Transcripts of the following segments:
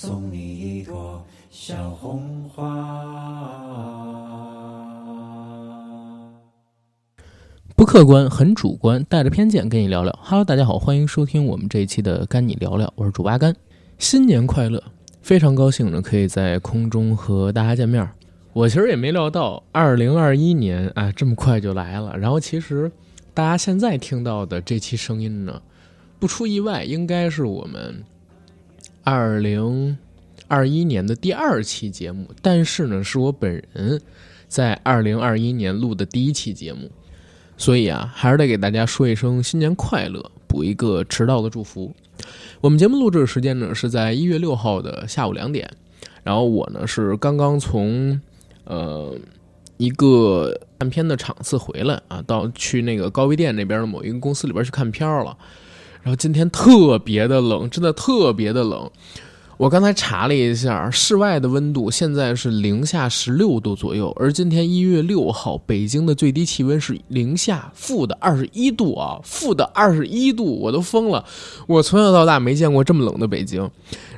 送你一朵小红花。不客观，很主观，带着偏见跟你聊聊。Hello，大家好，欢迎收听我们这一期的《干你聊聊》，我是主八干。新年快乐！非常高兴呢，可以在空中和大家见面。我其实也没料到，二零二一年啊这么快就来了。然后其实大家现在听到的这期声音呢，不出意外，应该是我们二零二一年的第二期节目。但是呢，是我本人在二零二一年录的第一期节目。所以啊，还是得给大家说一声新年快乐，补一个迟到的祝福。我们节目录制的时间呢是在一月六号的下午两点，然后我呢是刚刚从呃一个看片的场次回来啊，到去那个高碑店那边的某一个公司里边去看片了。然后今天特别的冷，真的特别的冷。我刚才查了一下，室外的温度现在是零下十六度左右，而今天一月六号，北京的最低气温是零下负的二十一度啊，负的二十一度，我都疯了！我从小到大没见过这么冷的北京。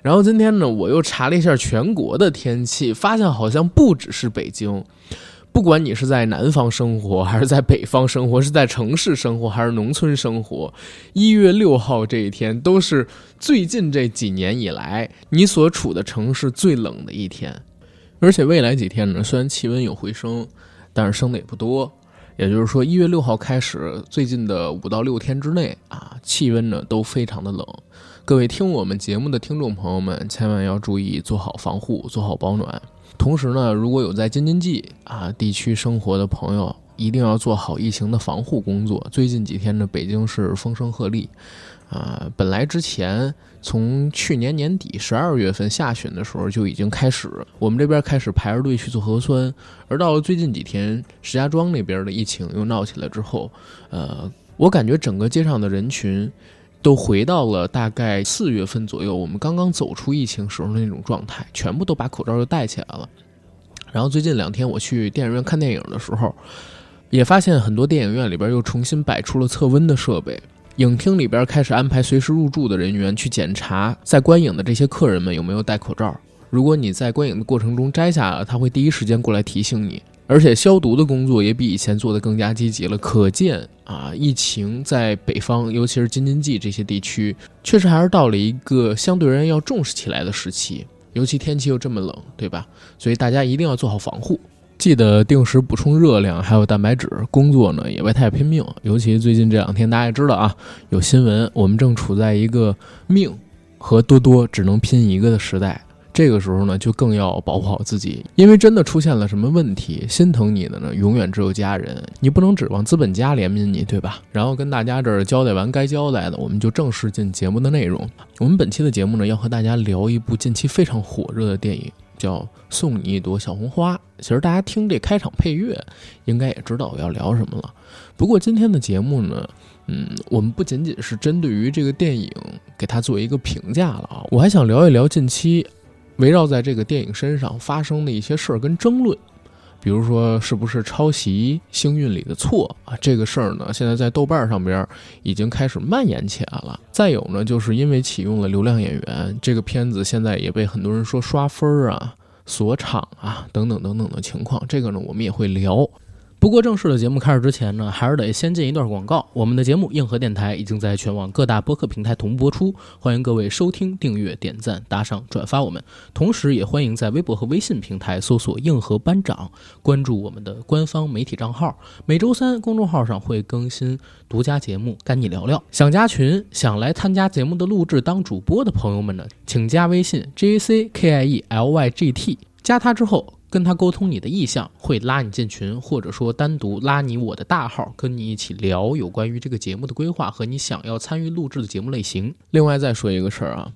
然后今天呢，我又查了一下全国的天气，发现好像不只是北京。不管你是在南方生活，还是在北方生活，是在城市生活，还是农村生活，一月六号这一天都是最近这几年以来你所处的城市最冷的一天。而且未来几天呢，虽然气温有回升，但是升的也不多。也就是说，一月六号开始，最近的五到六天之内啊，气温呢都非常的冷。各位听我们节目的听众朋友们，千万要注意做好防护，做好保暖。同时呢，如果有在京津冀啊地区生活的朋友，一定要做好疫情的防护工作。最近几天呢，北京是风声鹤唳，啊，本来之前从去年年底十二月份下旬的时候就已经开始，我们这边开始排着队去做核酸，而到了最近几天，石家庄那边的疫情又闹起来之后，呃，我感觉整个街上的人群。都回到了大概四月份左右，我们刚刚走出疫情时候的那种状态，全部都把口罩又戴起来了。然后最近两天我去电影院看电影的时候，也发现很多电影院里边又重新摆出了测温的设备，影厅里边开始安排随时入住的人员去检查在观影的这些客人们有没有戴口罩。如果你在观影的过程中摘下了，他会第一时间过来提醒你。而且消毒的工作也比以前做得更加积极了，可见啊，疫情在北方，尤其是京津冀这些地区，确实还是到了一个相对而言要重视起来的时期。尤其天气又这么冷，对吧？所以大家一定要做好防护，记得定时补充热量，还有蛋白质。工作呢也别太拼命，尤其最近这两天，大家也知道啊，有新闻，我们正处在一个命和多多只能拼一个的时代。这个时候呢，就更要保护好自己，因为真的出现了什么问题，心疼你的呢，永远只有家人，你不能指望资本家怜悯你，对吧？然后跟大家这儿交代完该交代的，我们就正式进节目的内容。我们本期的节目呢，要和大家聊一部近期非常火热的电影，叫《送你一朵小红花》。其实大家听这开场配乐，应该也知道我要聊什么了。不过今天的节目呢，嗯，我们不仅仅是针对于这个电影给它做一个评价了啊，我还想聊一聊近期。围绕在这个电影身上发生的一些事儿跟争论，比如说是不是抄袭《星运》里的错啊？这个事儿呢，现在在豆瓣上边已经开始蔓延起来了。再有呢，就是因为启用了流量演员，这个片子现在也被很多人说刷分儿啊、锁场啊等等等等的情况。这个呢，我们也会聊。不过正式的节目开始之前呢，还是得先进一段广告。我们的节目硬核电台已经在全网各大播客平台同步播出，欢迎各位收听、订阅、点赞、打赏、转发我们。同时，也欢迎在微博和微信平台搜索“硬核班长”，关注我们的官方媒体账号。每周三公众号上会更新独家节目，跟你聊聊。想加群、想来参加节目的录制当主播的朋友们呢，请加微信 j a c k i e l y g t，加他之后。跟他沟通你的意向，会拉你进群，或者说单独拉你我的大号，跟你一起聊有关于这个节目的规划和你想要参与录制的节目类型。另外再说一个事儿啊，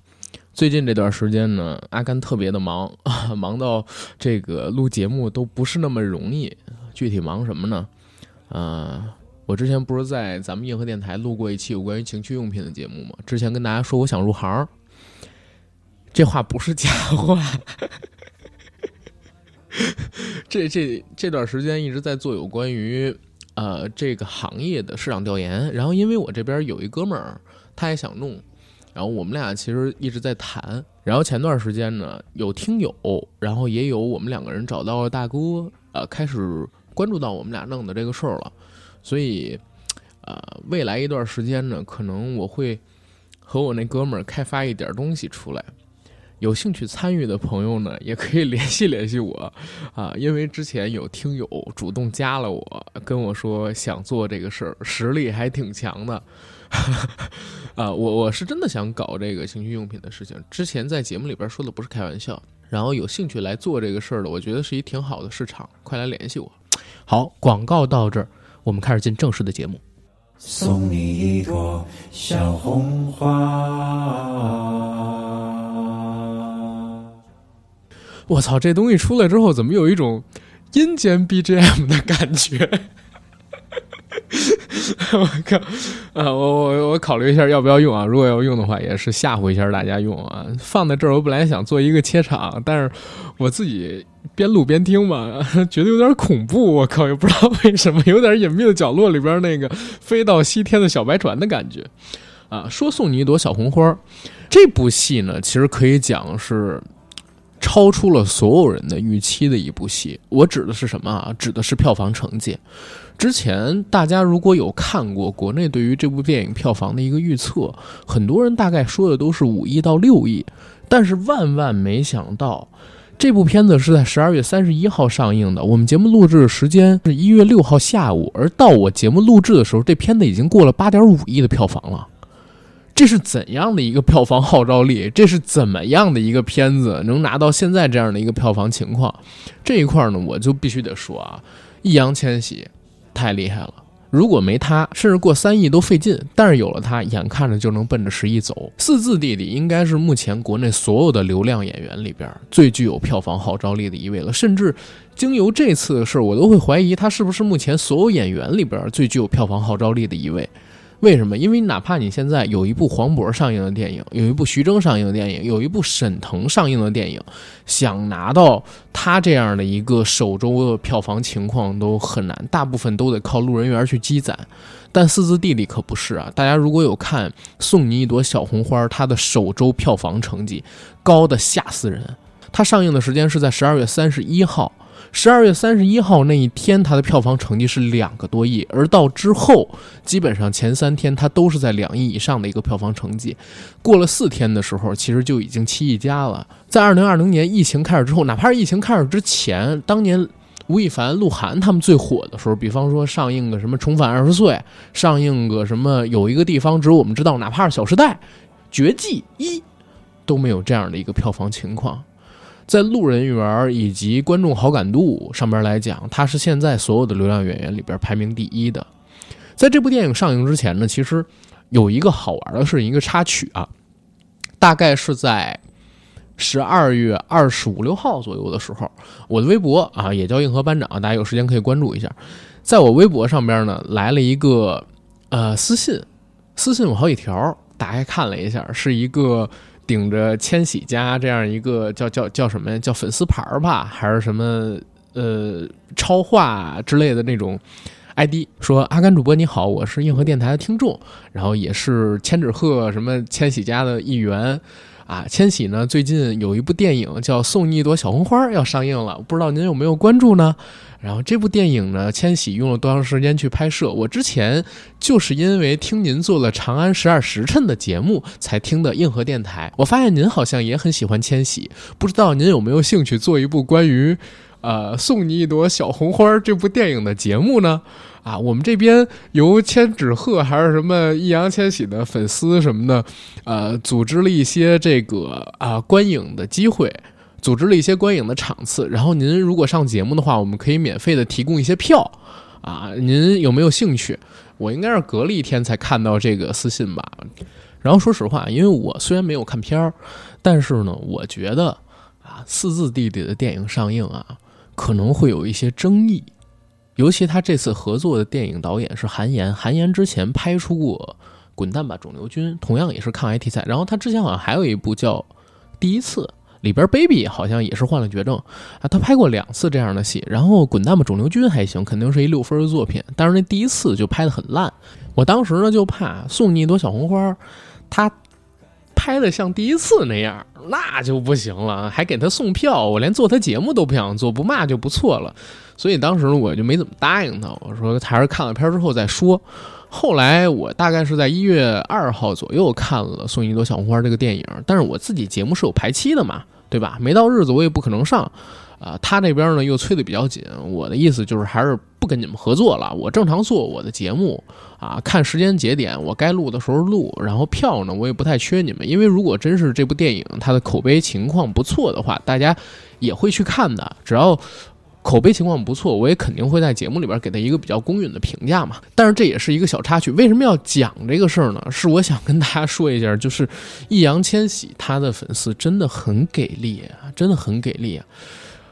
最近这段时间呢，阿甘特别的忙，忙到这个录节目都不是那么容易。具体忙什么呢？呃，我之前不是在咱们硬核电台录过一期有关于情趣用品的节目吗？之前跟大家说我想入行，这话不是假话。这这这段时间一直在做有关于呃这个行业的市场调研，然后因为我这边有一哥们儿，他也想弄，然后我们俩其实一直在谈。然后前段时间呢，有听友，然后也有我们两个人找到了大哥，呃，开始关注到我们俩弄的这个事儿了。所以，呃，未来一段时间呢，可能我会和我那哥们儿开发一点东西出来。有兴趣参与的朋友呢，也可以联系联系我，啊，因为之前有听友主动加了我，跟我说想做这个事儿，实力还挺强的，啊，我我是真的想搞这个情趣用品的事情，之前在节目里边说的不是开玩笑，然后有兴趣来做这个事儿的，我觉得是一挺好的市场，快来联系我。好，广告到这儿，我们开始进正式的节目。送你一朵小红花。我操，这东西出来之后，怎么有一种阴间 BGM 的感觉？我靠！啊，我我我考虑一下要不要用啊？如果要用的话，也是吓唬一下大家用啊。放在这儿，我本来想做一个切场，但是我自己边录边听嘛，觉得有点恐怖。我靠，也不知道为什么，有点隐秘的角落里边那个飞到西天的小白船的感觉啊。说送你一朵小红花，这部戏呢，其实可以讲是。超出了所有人的预期的一部戏，我指的是什么啊？指的是票房成绩。之前大家如果有看过国内对于这部电影票房的一个预测，很多人大概说的都是五亿到六亿，但是万万没想到，这部片子是在十二月三十一号上映的。我们节目录制的时间是一月六号下午，而到我节目录制的时候，这片子已经过了八点五亿的票房了。这是怎样的一个票房号召力？这是怎么样的一个片子能拿到现在这样的一个票房情况？这一块儿呢，我就必须得说啊，易烊千玺太厉害了。如果没他，甚至过三亿都费劲。但是有了他，眼看着就能奔着十亿走。四字弟弟应该是目前国内所有的流量演员里边最具有票房号召力的一位了。甚至经由这次的事儿，我都会怀疑他是不是目前所有演员里边最具有票房号召力的一位。为什么？因为哪怕你现在有一部黄渤上映的电影，有一部徐峥上映的电影，有一部沈腾上映的电影，想拿到他这样的一个首周的票房情况都很难，大部分都得靠路人缘去积攒。但四字弟弟可不是啊！大家如果有看《送你一朵小红花》，它的首周票房成绩高的吓死人。它上映的时间是在十二月三十一号。十二月三十一号那一天，它的票房成绩是两个多亿，而到之后，基本上前三天它都是在两亿以上的一个票房成绩。过了四天的时候，其实就已经七亿加了。在二零二零年疫情开始之后，哪怕是疫情开始之前，当年吴亦凡、鹿晗他们最火的时候，比方说上映个什么《重返二十岁》，上映个什么有一个地方只有我们知道，哪怕是《小时代》《绝技一》，都没有这样的一个票房情况。在路人缘以及观众好感度上边来讲，他是现在所有的流量演员里边排名第一的。在这部电影上映之前呢，其实有一个好玩的是一个插曲啊，大概是在十二月二十五六号左右的时候，我的微博啊也叫硬核班长，大家有时间可以关注一下。在我微博上边呢来了一个呃私信，私信我好几条，打开看了一下，是一个。顶着千玺家这样一个叫叫叫什么呀？叫粉丝牌儿吧，还是什么呃超话之类的那种 ID？说阿甘主播你好，我是硬核电台的听众，然后也是千纸鹤什么千玺家的一员啊。千玺呢最近有一部电影叫《送你一朵小红花》要上映了，不知道您有没有关注呢？然后这部电影呢，千玺用了多长时间去拍摄？我之前就是因为听您做了《长安十二时辰》的节目才听的硬核电台。我发现您好像也很喜欢千玺，不知道您有没有兴趣做一部关于，呃，送你一朵小红花这部电影的节目呢？啊，我们这边由千纸鹤还是什么易烊千玺的粉丝什么的，呃，组织了一些这个啊观影的机会。组织了一些观影的场次，然后您如果上节目的话，我们可以免费的提供一些票，啊，您有没有兴趣？我应该是隔了一天才看到这个私信吧。然后说实话，因为我虽然没有看片儿，但是呢，我觉得啊，四字弟弟的电影上映啊，可能会有一些争议，尤其他这次合作的电影导演是韩延，韩延之前拍出过《滚蛋吧肿瘤君》，同样也是抗癌题材，然后他之前好像还有一部叫《第一次》。里边 baby 好像也是患了绝症啊，他拍过两次这样的戏，然后滚蛋吧肿瘤君还行，肯定是一六分的作品，但是那第一次就拍的很烂。我当时呢就怕送你一朵小红花，他拍的像第一次那样，那就不行了，还给他送票，我连做他节目都不想做，不骂就不错了。所以当时我就没怎么答应他，我说还是看了片之后再说。后来我大概是在一月二号左右看了《送你一朵小红花》这个电影，但是我自己节目是有排期的嘛，对吧？没到日子我也不可能上。啊，他那边呢又催得比较紧，我的意思就是还是不跟你们合作了，我正常做我的节目啊，看时间节点，我该录的时候录，然后票呢我也不太缺你们，因为如果真是这部电影它的口碑情况不错的话，大家也会去看的，只要口碑情况不错，我也肯定会在节目里边给他一个比较公允的评价嘛。但是这也是一个小插曲，为什么要讲这个事儿呢？是我想跟大家说一下，就是易烊千玺他的粉丝真的很给力啊，真的很给力啊。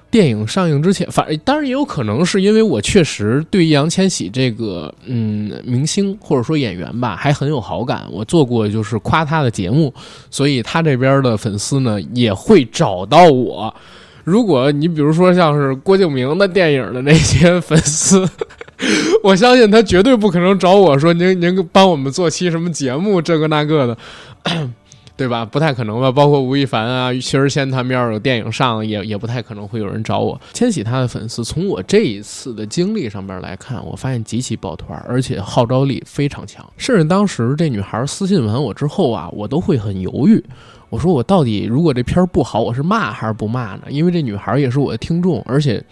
电影上映之前，反正当然也有可能是因为我确实对易烊千玺这个嗯明星或者说演员吧还很有好感，我做过就是夸他的节目，所以他这边的粉丝呢也会找到我。如果你比如说像是郭敬明的电影的那些粉丝，我相信他绝对不可能找我说您您帮我们做期什么节目这个那个的。对吧？不太可能吧。包括吴亦凡啊、薛之谦他们要是有电影上，也也不太可能会有人找我。千玺他的粉丝，从我这一次的经历上边来看，我发现极其抱团，而且号召力非常强。甚至当时这女孩私信完我之后啊，我都会很犹豫。我说我到底如果这片儿不好，我是骂还是不骂呢？因为这女孩也是我的听众，而且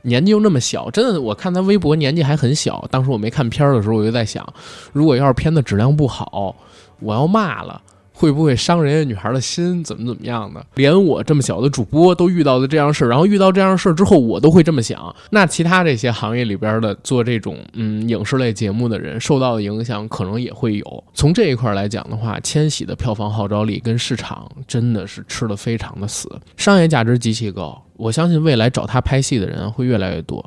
年纪又那么小，真的，我看她微博年纪还很小。当时我没看片儿的时候，我就在想，如果要是片子质量不好，我要骂了。会不会伤人家女孩的心？怎么怎么样的？连我这么小的主播都遇到的这样事儿，然后遇到这样事儿之后，我都会这么想。那其他这些行业里边的做这种嗯影视类节目的人，受到的影响可能也会有。从这一块来讲的话，千玺的票房号召力跟市场真的是吃的非常的死，商业价值极其高。我相信未来找他拍戏的人会越来越多。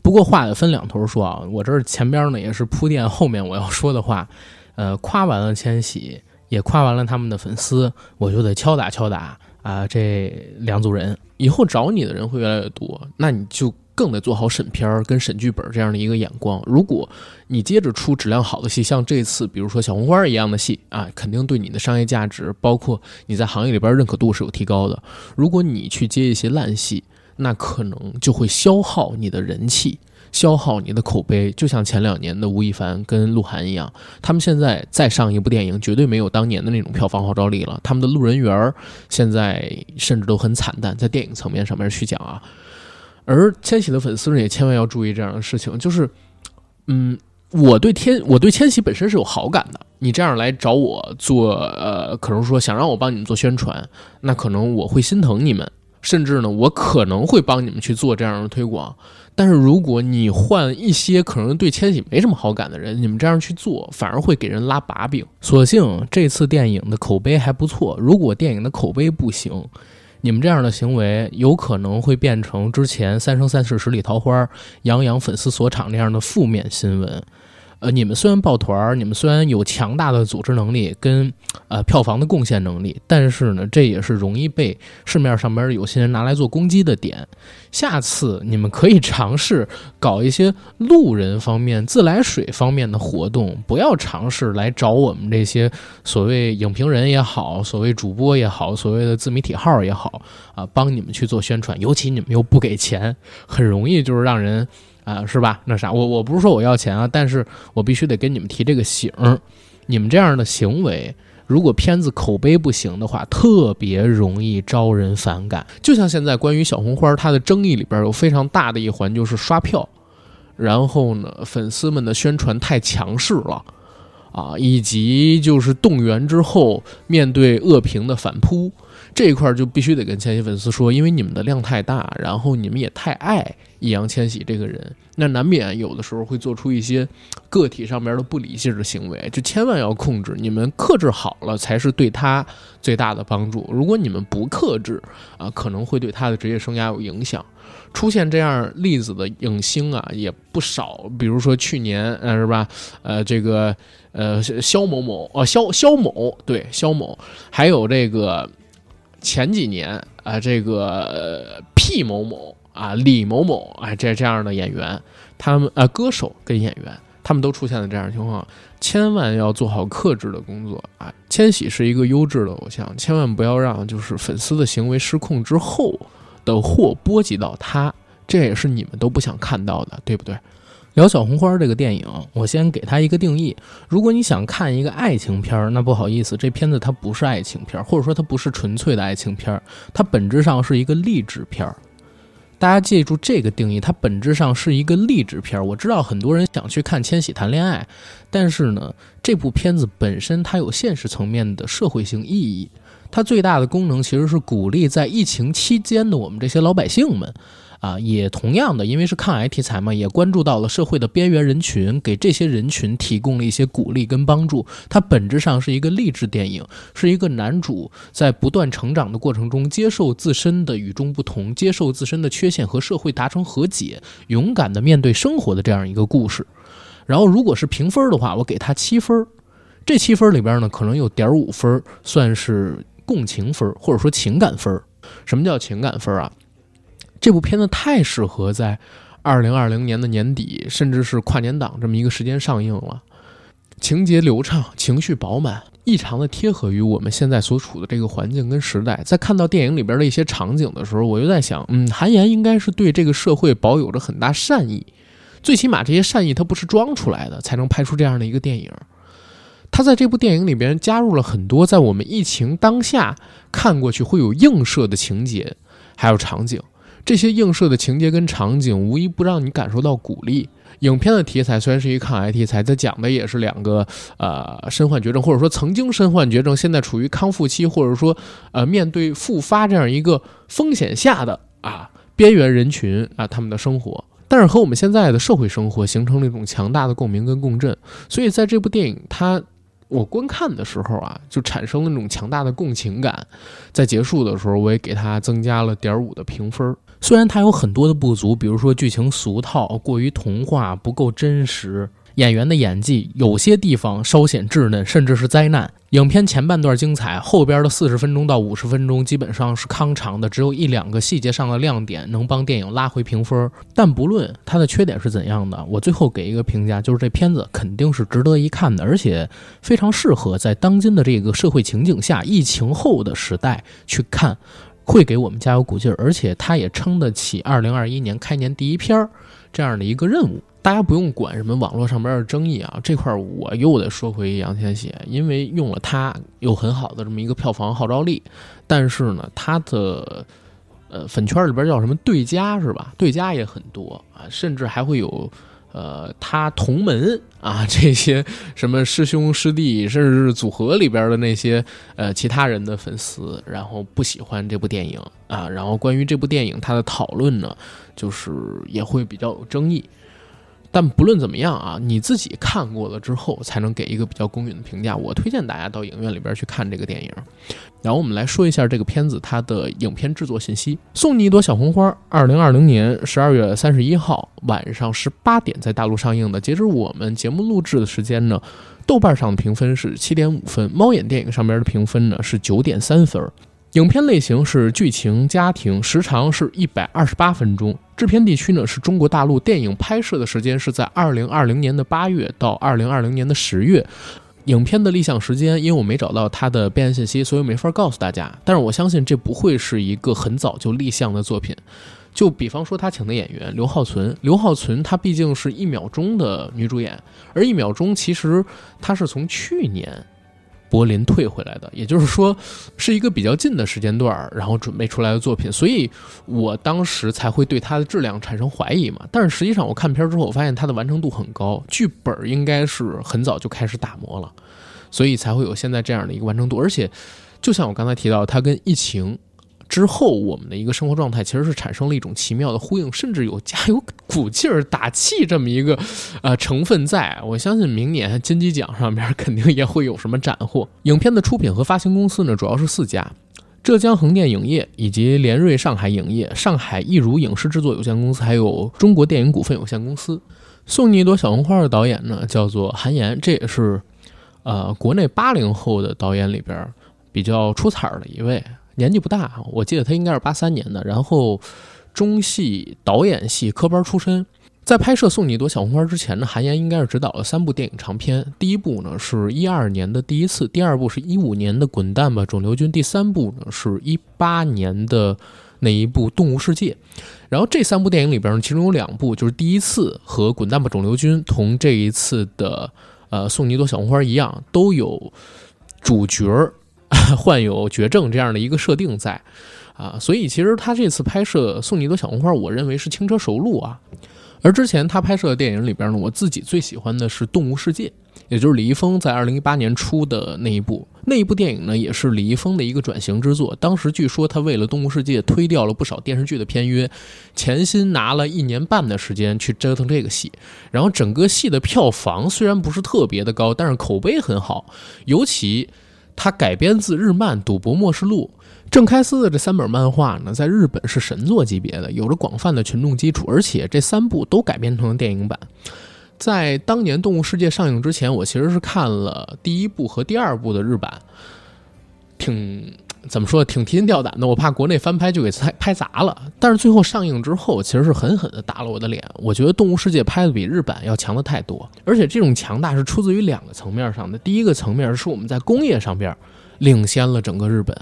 不过话得分两头说啊，我这前边呢也是铺垫后面我要说的话。呃，夸完了千玺。也夸完了他们的粉丝，我就得敲打敲打啊！这两组人以后找你的人会越来越多，那你就更得做好审片儿跟审剧本这样的一个眼光。如果你接着出质量好的戏，像这次比如说小红花一样的戏啊，肯定对你的商业价值，包括你在行业里边认可度是有提高的。如果你去接一些烂戏，那可能就会消耗你的人气。消耗你的口碑，就像前两年的吴亦凡跟鹿晗一样，他们现在再上一部电影，绝对没有当年的那种票房号召力了。他们的路人缘儿现在甚至都很惨淡，在电影层面上面去讲啊。而千玺的粉丝呢，也千万要注意这样的事情，就是，嗯，我对天，我对千玺本身是有好感的。你这样来找我做，呃，可能说想让我帮你们做宣传，那可能我会心疼你们。甚至呢，我可能会帮你们去做这样的推广，但是如果你换一些可能对千玺没什么好感的人，你们这样去做，反而会给人拉把柄。所幸这次电影的口碑还不错，如果电影的口碑不行，你们这样的行为有可能会变成之前《三生三世十里桃花》杨洋粉丝所场那样的负面新闻。呃，你们虽然抱团儿，你们虽然有强大的组织能力跟呃票房的贡献能力，但是呢，这也是容易被市面上边有些人拿来做攻击的点。下次你们可以尝试搞一些路人方面、自来水方面的活动，不要尝试来找我们这些所谓影评人也好，所谓主播也好，所谓的自媒体号也好啊，帮你们去做宣传。尤其你们又不给钱，很容易就是让人。啊，是吧？那啥，我我不是说我要钱啊，但是我必须得跟你们提这个醒儿。你们这样的行为，如果片子口碑不行的话，特别容易招人反感。就像现在关于小红花，它的争议里边有非常大的一环就是刷票，然后呢，粉丝们的宣传太强势了，啊，以及就是动员之后面对恶评的反扑。这一块就必须得跟千玺粉丝说，因为你们的量太大，然后你们也太爱易烊千玺这个人，那难免有的时候会做出一些个体上面的不理性的行为，就千万要控制。你们克制好了，才是对他最大的帮助。如果你们不克制啊，可能会对他的职业生涯有影响。出现这样例子的影星啊也不少，比如说去年，呃，是吧？呃，这个呃，肖某某，哦，肖肖某，对，肖某，还有这个。前几年啊，这个 P 某某啊，李某某啊，这这样的演员，他们啊，歌手跟演员，他们都出现了这样的情况，千万要做好克制的工作啊！千玺是一个优质的偶像，千万不要让就是粉丝的行为失控之后的祸波及到他，这也是你们都不想看到的，对不对？聊小红花这个电影，我先给它一个定义：如果你想看一个爱情片儿，那不好意思，这片子它不是爱情片儿，或者说它不是纯粹的爱情片儿，它本质上是一个励志片儿。大家记住这个定义，它本质上是一个励志片儿。我知道很多人想去看千玺谈恋爱，但是呢，这部片子本身它有现实层面的社会性意义，它最大的功能其实是鼓励在疫情期间的我们这些老百姓们。啊，也同样的，因为是抗癌题材嘛，也关注到了社会的边缘人群，给这些人群提供了一些鼓励跟帮助。它本质上是一个励志电影，是一个男主在不断成长的过程中，接受自身的与众不同，接受自身的缺陷和社会达成和解，勇敢的面对生活的这样一个故事。然后，如果是评分的话，我给他七分。这七分里边呢，可能有点五分算是共情分，或者说情感分。什么叫情感分啊？这部片子太适合在二零二零年的年底，甚至是跨年档这么一个时间上映了。情节流畅，情绪饱满，异常的贴合于我们现在所处的这个环境跟时代。在看到电影里边的一些场景的时候，我就在想，嗯，韩延应该是对这个社会保有着很大善意，最起码这些善意他不是装出来的，才能拍出这样的一个电影。他在这部电影里边加入了很多在我们疫情当下看过去会有映射的情节，还有场景。这些映射的情节跟场景，无一不让你感受到鼓励。影片的题材虽然是一抗癌题材，它讲的也是两个呃身患绝症，或者说曾经身患绝症，现在处于康复期，或者说呃面对复发这样一个风险下的啊边缘人群啊他们的生活，但是和我们现在的社会生活形成了一种强大的共鸣跟共振。所以在这部电影它。我观看的时候啊，就产生了那种强大的共情感，在结束的时候，我也给它增加了点五的评分。虽然它有很多的不足，比如说剧情俗套、过于童话、不够真实。演员的演技有些地方稍显稚嫩，甚至是灾难。影片前半段精彩，后边的四十分钟到五十分钟基本上是康长的，只有一两个细节上的亮点能帮电影拉回评分。但不论它的缺点是怎样的，我最后给一个评价，就是这片子肯定是值得一看的，而且非常适合在当今的这个社会情景下，疫情后的时代去看，会给我们加油鼓劲儿，而且他也撑得起二零二一年开年第一片儿这样的一个任务。大家不用管什么网络上边的争议啊，这块我又得说回杨千玺，因为用了他有很好的这么一个票房号召力，但是呢，他的呃粉圈里边叫什么对家是吧？对家也很多啊，甚至还会有呃他同门啊这些什么师兄师弟，甚至是组合里边的那些呃其他人的粉丝，然后不喜欢这部电影啊，然后关于这部电影他的讨论呢，就是也会比较有争议。但不论怎么样啊，你自己看过了之后，才能给一个比较公允的评价。我推荐大家到影院里边去看这个电影。然后我们来说一下这个片子它的影片制作信息。送你一朵小红花，二零二零年十二月三十一号晚上十八点在大陆上映的。截止我们节目录制的时间呢，豆瓣上的评分是七点五分，猫眼电影上边的评分呢是九点三分。影片类型是剧情家庭，时长是一百二十八分钟。制片地区呢是中国大陆，电影拍摄的时间是在二零二零年的八月到二零二零年的十月。影片的立项时间，因为我没找到它的备案信息，所以没法告诉大家。但是我相信这不会是一个很早就立项的作品。就比方说他请的演员刘浩存，刘浩存她毕竟是一秒钟的女主演，而一秒钟其实她是从去年。柏林退回来的，也就是说，是一个比较近的时间段然后准备出来的作品，所以我当时才会对它的质量产生怀疑嘛。但是实际上，我看片之后，我发现它的完成度很高，剧本应该是很早就开始打磨了，所以才会有现在这样的一个完成度。而且，就像我刚才提到，它跟疫情。之后，我们的一个生活状态其实是产生了一种奇妙的呼应，甚至有加油鼓劲儿、打气这么一个呃成分在。我相信明年金鸡奖上面肯定也会有什么斩获。影片的出品和发行公司呢，主要是四家：浙江横店影业以及联瑞上海影业、上海艺如影视制作有限公司，还有中国电影股份有限公司。送你一朵小红花的导演呢，叫做韩延，这也是呃国内八零后的导演里边比较出彩的一位。年纪不大，我记得他应该是八三年的，然后中戏导演系科班出身，在拍摄《送你一朵小红花》之前呢，韩延应该是执导了三部电影长片。第一部呢是一二年的第一次，第二部是一五年的《滚蛋吧，肿瘤君》，第三部呢是一八年的那一部《动物世界》。然后这三部电影里边呢，其中有两部就是第一次和《滚蛋吧，肿瘤君》同这一次的呃《送你一朵小红花》一样，都有主角 患有绝症这样的一个设定在啊，所以其实他这次拍摄《送你一朵小红花》，我认为是轻车熟路啊。而之前他拍摄的电影里边呢，我自己最喜欢的是《动物世界》，也就是李易 峰在二零一八年出的那一部。那一部电影呢，也是李易峰的一个转型之作。当时据说他为了《动物世界》推掉了不少电视剧的片约，潜心拿了一年半的时间去折腾这个戏。然后整个戏的票房虽然不是特别的高，但是口碑很好。尤其它改编自日漫《赌博默示录》。郑开司的这三本漫画呢，在日本是神作级别的，有着广泛的群众基础，而且这三部都改编成了电影版。在当年《动物世界》上映之前，我其实是看了第一部和第二部的日版，挺怎么说，挺提心吊胆的，我怕国内翻拍就给拍拍砸了。但是最后上映之后，其实是狠狠的打了我的脸。我觉得《动物世界》拍的比日本要强的太多，而且这种强大是出自于两个层面上的。第一个层面是我们在工业上边领先了整个日本。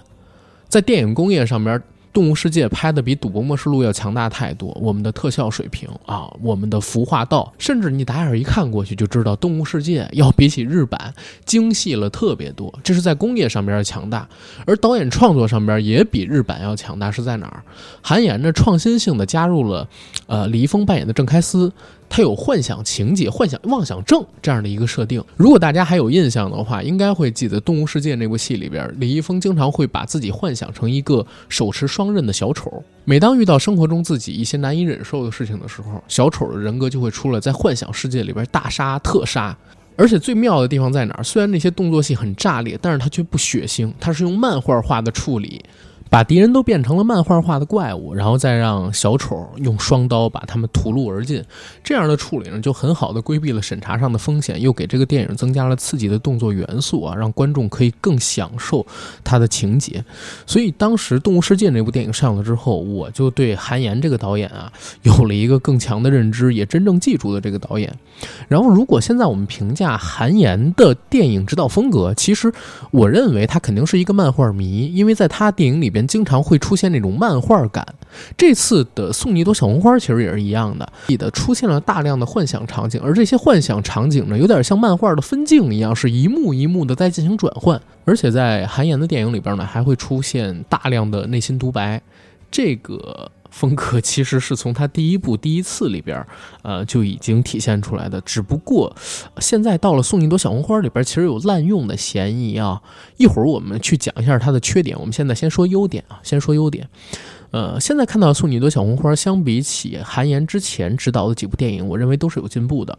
在电影工业上边，《动物世界》拍的比《赌博默示录》要强大太多。我们的特效水平啊，我们的服化道，甚至你打眼一看过去就知道，《动物世界》要比起日版精细了特别多。这是在工业上边的强大，而导演创作上边也比日版要强大。是在哪儿？韩延呢创新性的加入了，呃，李易峰扮演的郑开司。他有幻想情节、幻想妄想症这样的一个设定。如果大家还有印象的话，应该会记得《动物世界》那部戏里边，李易峰经常会把自己幻想成一个手持双刃的小丑。每当遇到生活中自己一些难以忍受的事情的时候，小丑的人格就会出来，在幻想世界里边大杀特杀。而且最妙的地方在哪儿？虽然那些动作戏很炸裂，但是他却不血腥，他是用漫画化的处理。把敌人都变成了漫画化的怪物，然后再让小丑用双刀把他们屠戮而尽，这样的处理呢，就很好的规避了审查上的风险，又给这个电影增加了刺激的动作元素啊，让观众可以更享受它的情节。所以当时《动物世界》那部电影上了之后，我就对韩延这个导演啊有了一个更强的认知，也真正记住了这个导演。然后，如果现在我们评价韩延的电影指导风格，其实我认为他肯定是一个漫画迷，因为在他电影里边。经常会出现那种漫画感，这次的送你一朵小红花其实也是一样的，里的出现了大量的幻想场景，而这些幻想场景呢，有点像漫画的分镜一样，是一幕一幕的在进行转换，而且在韩延的电影里边呢，还会出现大量的内心独白，这个。风格其实是从他第一部第一次里边儿，呃就已经体现出来的。只不过现在到了送你一朵小红花里边，其实有滥用的嫌疑啊。一会儿我们去讲一下它的缺点。我们现在先说优点啊，先说优点。呃，现在看到送你一朵小红花，相比起韩延之前执导的几部电影，我认为都是有进步的。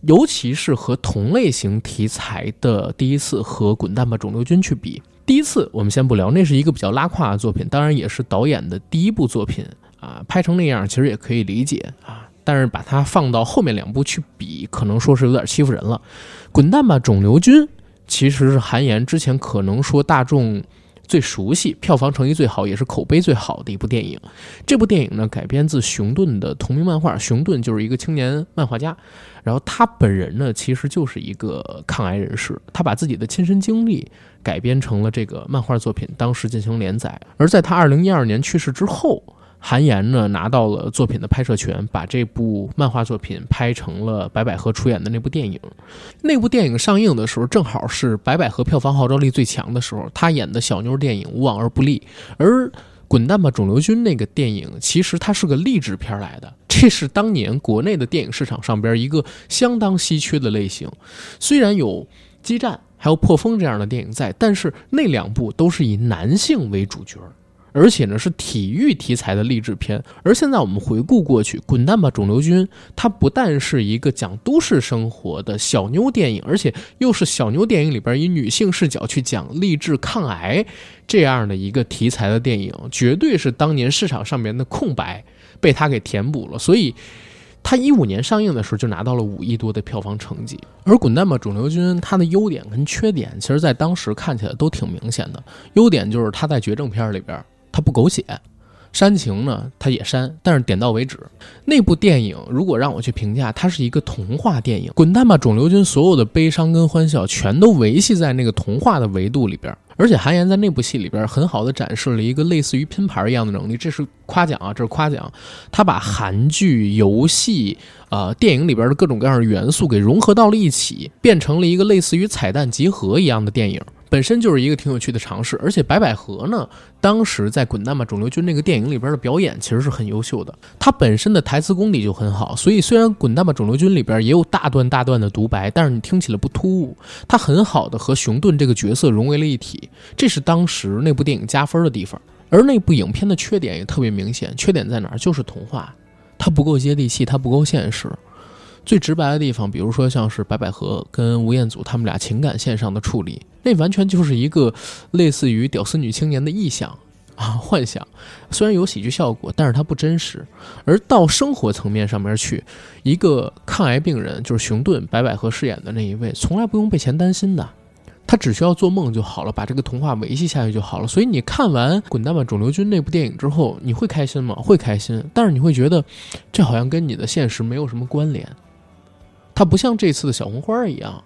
尤其是和同类型题材的第一次和《滚蛋吧，肿瘤君》去比，第一次我们先不聊，那是一个比较拉胯的作品，当然也是导演的第一部作品。啊，拍成那样其实也可以理解啊，但是把它放到后面两部去比，可能说是有点欺负人了。滚蛋吧，肿瘤君其实是韩延之前可能说大众最熟悉、票房成绩最好、也是口碑最好的一部电影。这部电影呢改编自熊顿的同名漫画，熊顿就是一个青年漫画家，然后他本人呢其实就是一个抗癌人士，他把自己的亲身经历改编成了这个漫画作品，当时进行连载。而在他二零一二年去世之后。韩延呢拿到了作品的拍摄权，把这部漫画作品拍成了白百合出演的那部电影。那部电影上映的时候，正好是白百合票房号召力最强的时候，他演的小妞电影无往而不利。而《滚蛋吧，肿瘤君》那个电影，其实它是个励志片来的，这是当年国内的电影市场上边一个相当稀缺的类型。虽然有激战还有破风这样的电影在，但是那两部都是以男性为主角。而且呢，是体育题材的励志片。而现在我们回顾过去，《滚蛋吧，肿瘤君》它不但是一个讲都市生活的小妞电影，而且又是小妞电影里边以女性视角去讲励志抗癌这样的一个题材的电影，绝对是当年市场上面的空白被它给填补了。所以，它一五年上映的时候就拿到了五亿多的票房成绩。而《滚蛋吧，肿瘤君》它的优点跟缺点，其实在当时看起来都挺明显的。优点就是它在绝症片里边。它不狗血，煽情呢，它也煽，但是点到为止。那部电影如果让我去评价，它是一个童话电影。滚蛋吧，肿瘤君！所有的悲伤跟欢笑全都维系在那个童话的维度里边。而且韩延在那部戏里边很好的展示了一个类似于拼盘一样的能力，这是夸奖啊，这是夸奖。他把韩剧、游戏、呃电影里边的各种各样的元素给融合到了一起，变成了一个类似于彩蛋集合一样的电影。本身就是一个挺有趣的尝试，而且白百合呢，当时在《滚蛋吧，肿瘤君》那个电影里边的表演其实是很优秀的，他本身的台词功底就很好，所以虽然《滚蛋吧，肿瘤君》里边也有大段大段的独白，但是你听起来不突兀，他很好的和熊顿这个角色融为了一体，这是当时那部电影加分的地方。而那部影片的缺点也特别明显，缺点在哪儿？就是童话，它不够接地气，它不够现实。最直白的地方，比如说像是白百合跟吴彦祖他们俩情感线上的处理，那完全就是一个类似于屌丝女青年的臆想啊幻想，虽然有喜剧效果，但是它不真实。而到生活层面上面去，一个抗癌病人就是熊顿白百合饰演的那一位，从来不用被钱担心的，他只需要做梦就好了，把这个童话维系下去就好了。所以你看完《滚蛋吧，肿瘤君》那部电影之后，你会开心吗？会开心，但是你会觉得这好像跟你的现实没有什么关联。它不像这次的小红花一样，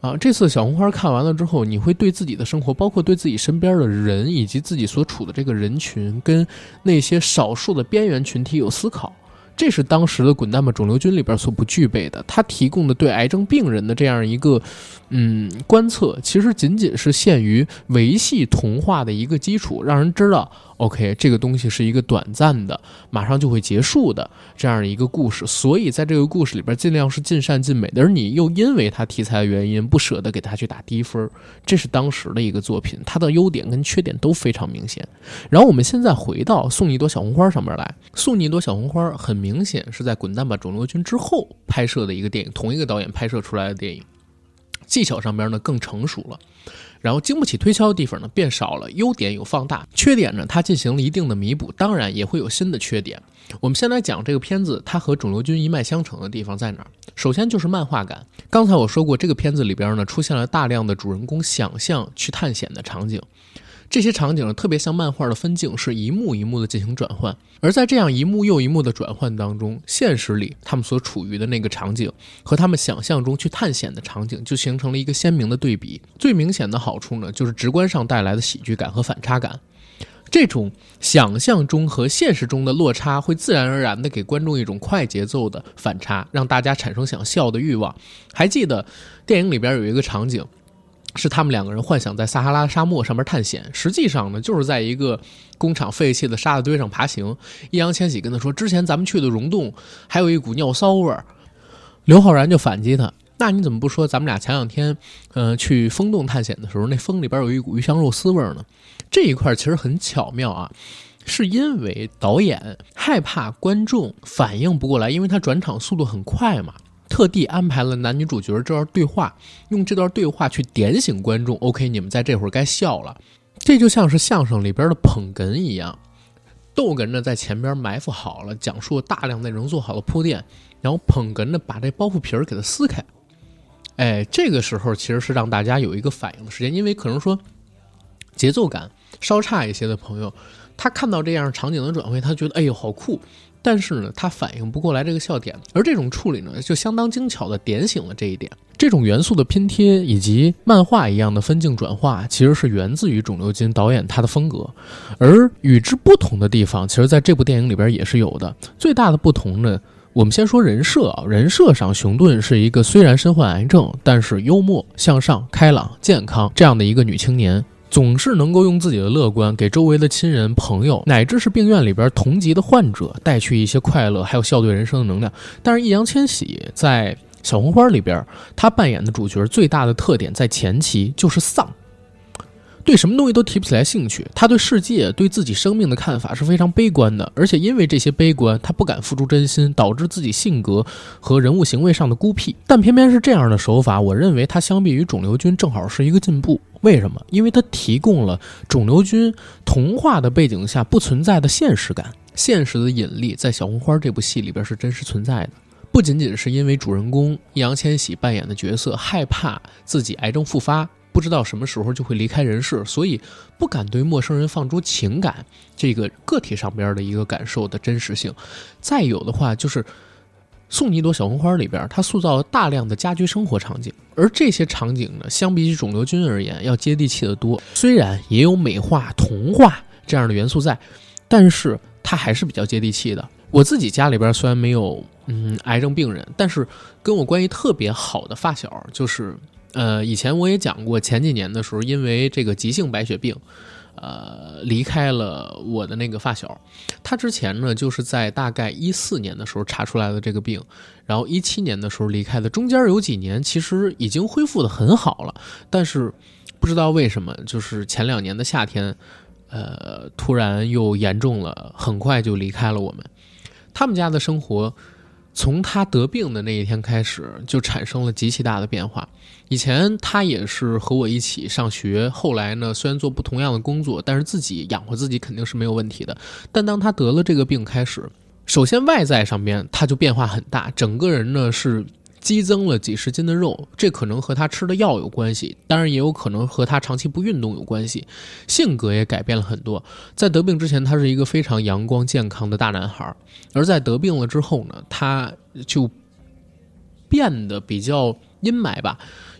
啊，这次小红花看完了之后，你会对自己的生活，包括对自己身边的人，以及自己所处的这个人群，跟那些少数的边缘群体有思考。这是当时的《滚蛋吧，肿瘤君》里边所不具备的。它提供的对癌症病人的这样一个，嗯，观测，其实仅仅是限于维系童话的一个基础，让人知道。OK，这个东西是一个短暂的，马上就会结束的这样的一个故事，所以在这个故事里边尽量是尽善尽美的，而你又因为它题材的原因不舍得给它去打低分，这是当时的一个作品，它的优点跟缺点都非常明显。然后我们现在回到送你一朵小红花上面来，送你一朵小红花很明显是在《滚蛋吧，肿瘤君》之后拍摄的一个电影，同一个导演拍摄出来的电影，技巧上边呢更成熟了。然后经不起推敲的地方呢变少了，优点有放大，缺点呢它进行了一定的弥补，当然也会有新的缺点。我们先来讲这个片子，它和肿瘤君一脉相承的地方在哪儿？首先就是漫画感。刚才我说过，这个片子里边呢出现了大量的主人公想象去探险的场景。这些场景特别像漫画的分镜，是一幕一幕的进行转换。而在这样一幕又一幕的转换当中，现实里他们所处于的那个场景和他们想象中去探险的场景就形成了一个鲜明的对比。最明显的好处呢，就是直观上带来的喜剧感和反差感。这种想象中和现实中的落差，会自然而然地给观众一种快节奏的反差，让大家产生想笑的欲望。还记得电影里边有一个场景。是他们两个人幻想在撒哈拉沙漠上面探险，实际上呢，就是在一个工厂废弃的沙子堆上爬行。易烊千玺跟他说：“之前咱们去的溶洞还有一股尿骚味儿。”刘昊然就反击他：“那你怎么不说咱们俩前两天，嗯，去风洞探险的时候，那风里边有一股鱼香肉丝味儿呢？”这一块其实很巧妙啊，是因为导演害怕观众反应不过来，因为他转场速度很快嘛。特地安排了男女主角这段对话，用这段对话去点醒观众。OK，你们在这会儿该笑了。这就像是相声里边的捧哏一样，逗哏呢在前边埋伏好了，讲述大量内容做好了铺垫，然后捧哏呢把这包袱皮儿给它撕开。哎，这个时候其实是让大家有一个反应的时间，因为可能说节奏感稍差一些的朋友，他看到这样场景的转换，他觉得哎呦好酷。但是呢，他反应不过来这个笑点，而这种处理呢，就相当精巧的点醒了这一点。这种元素的拼贴以及漫画一样的分镜转化，其实是源自于肿瘤君导演他的风格。而与之不同的地方，其实在这部电影里边也是有的。最大的不同呢，我们先说人设啊，人设上，熊顿是一个虽然身患癌症，但是幽默、向上、开朗、健康这样的一个女青年。总是能够用自己的乐观给周围的亲人、朋友，乃至是病院里边同级的患者带去一些快乐，还有笑对人生的能量。但是易烊千玺在《小红花》里边，他扮演的主角最大的特点在前期就是丧。对什么东西都提不起来兴趣，他对世界、对自己生命的看法是非常悲观的，而且因为这些悲观，他不敢付出真心，导致自己性格和人物行为上的孤僻。但偏偏是这样的手法，我认为他相比于肿瘤君正好是一个进步。为什么？因为他提供了肿瘤君童话的背景下不存在的现实感，现实的引力在小红花这部戏里边是真实存在的。不仅仅是因为主人公易烊千玺扮演的角色害怕自己癌症复发。不知道什么时候就会离开人世，所以不敢对陌生人放出情感这个个体上边的一个感受的真实性。再有的话就是。送你一朵小红花里边，它塑造了大量的家居生活场景，而这些场景呢，相比起肿瘤君而言，要接地气的多。虽然也有美化、童话这样的元素在，但是它还是比较接地气的。我自己家里边虽然没有嗯癌症病人，但是跟我关系特别好的发小，就是呃以前我也讲过，前几年的时候因为这个急性白血病。呃，离开了我的那个发小，他之前呢就是在大概一四年的时候查出来的这个病，然后一七年的时候离开的，中间有几年其实已经恢复的很好了，但是不知道为什么，就是前两年的夏天，呃，突然又严重了，很快就离开了我们。他们家的生活。从他得病的那一天开始，就产生了极其大的变化。以前他也是和我一起上学，后来呢，虽然做不同样的工作，但是自己养活自己肯定是没有问题的。但当他得了这个病开始，首先外在上面他就变化很大，整个人呢是。激增了几十斤的肉，这可能和他吃的药有关系，当然也有可能和他长期不运动有关系。性格也改变了很多。在得病之前，他是一个非常阳光健康的大男孩，而在得病了之后呢，他就变得比较阴霾吧。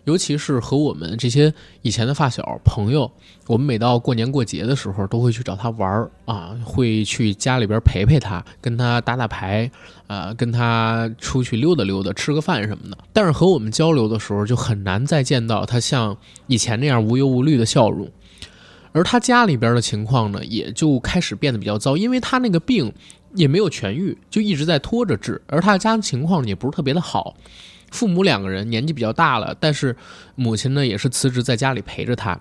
尤其是和我们这些以前的发小朋友，我们每到过年过节的时候，都会去找他玩儿啊，会去家里边陪陪他，跟他打打牌，啊，跟他出去溜达溜达，吃个饭什么的。但是和我们交流的时候，就很难再见到他像以前那样无忧无虑的笑容。而他家里边的情况呢，也就开始变得比较糟，因为他那个病也没有痊愈，就一直在拖着治，而他的家庭情况也不是特别的好。父母两个人年纪比较大了，但是母亲呢也是辞职在家里陪着他，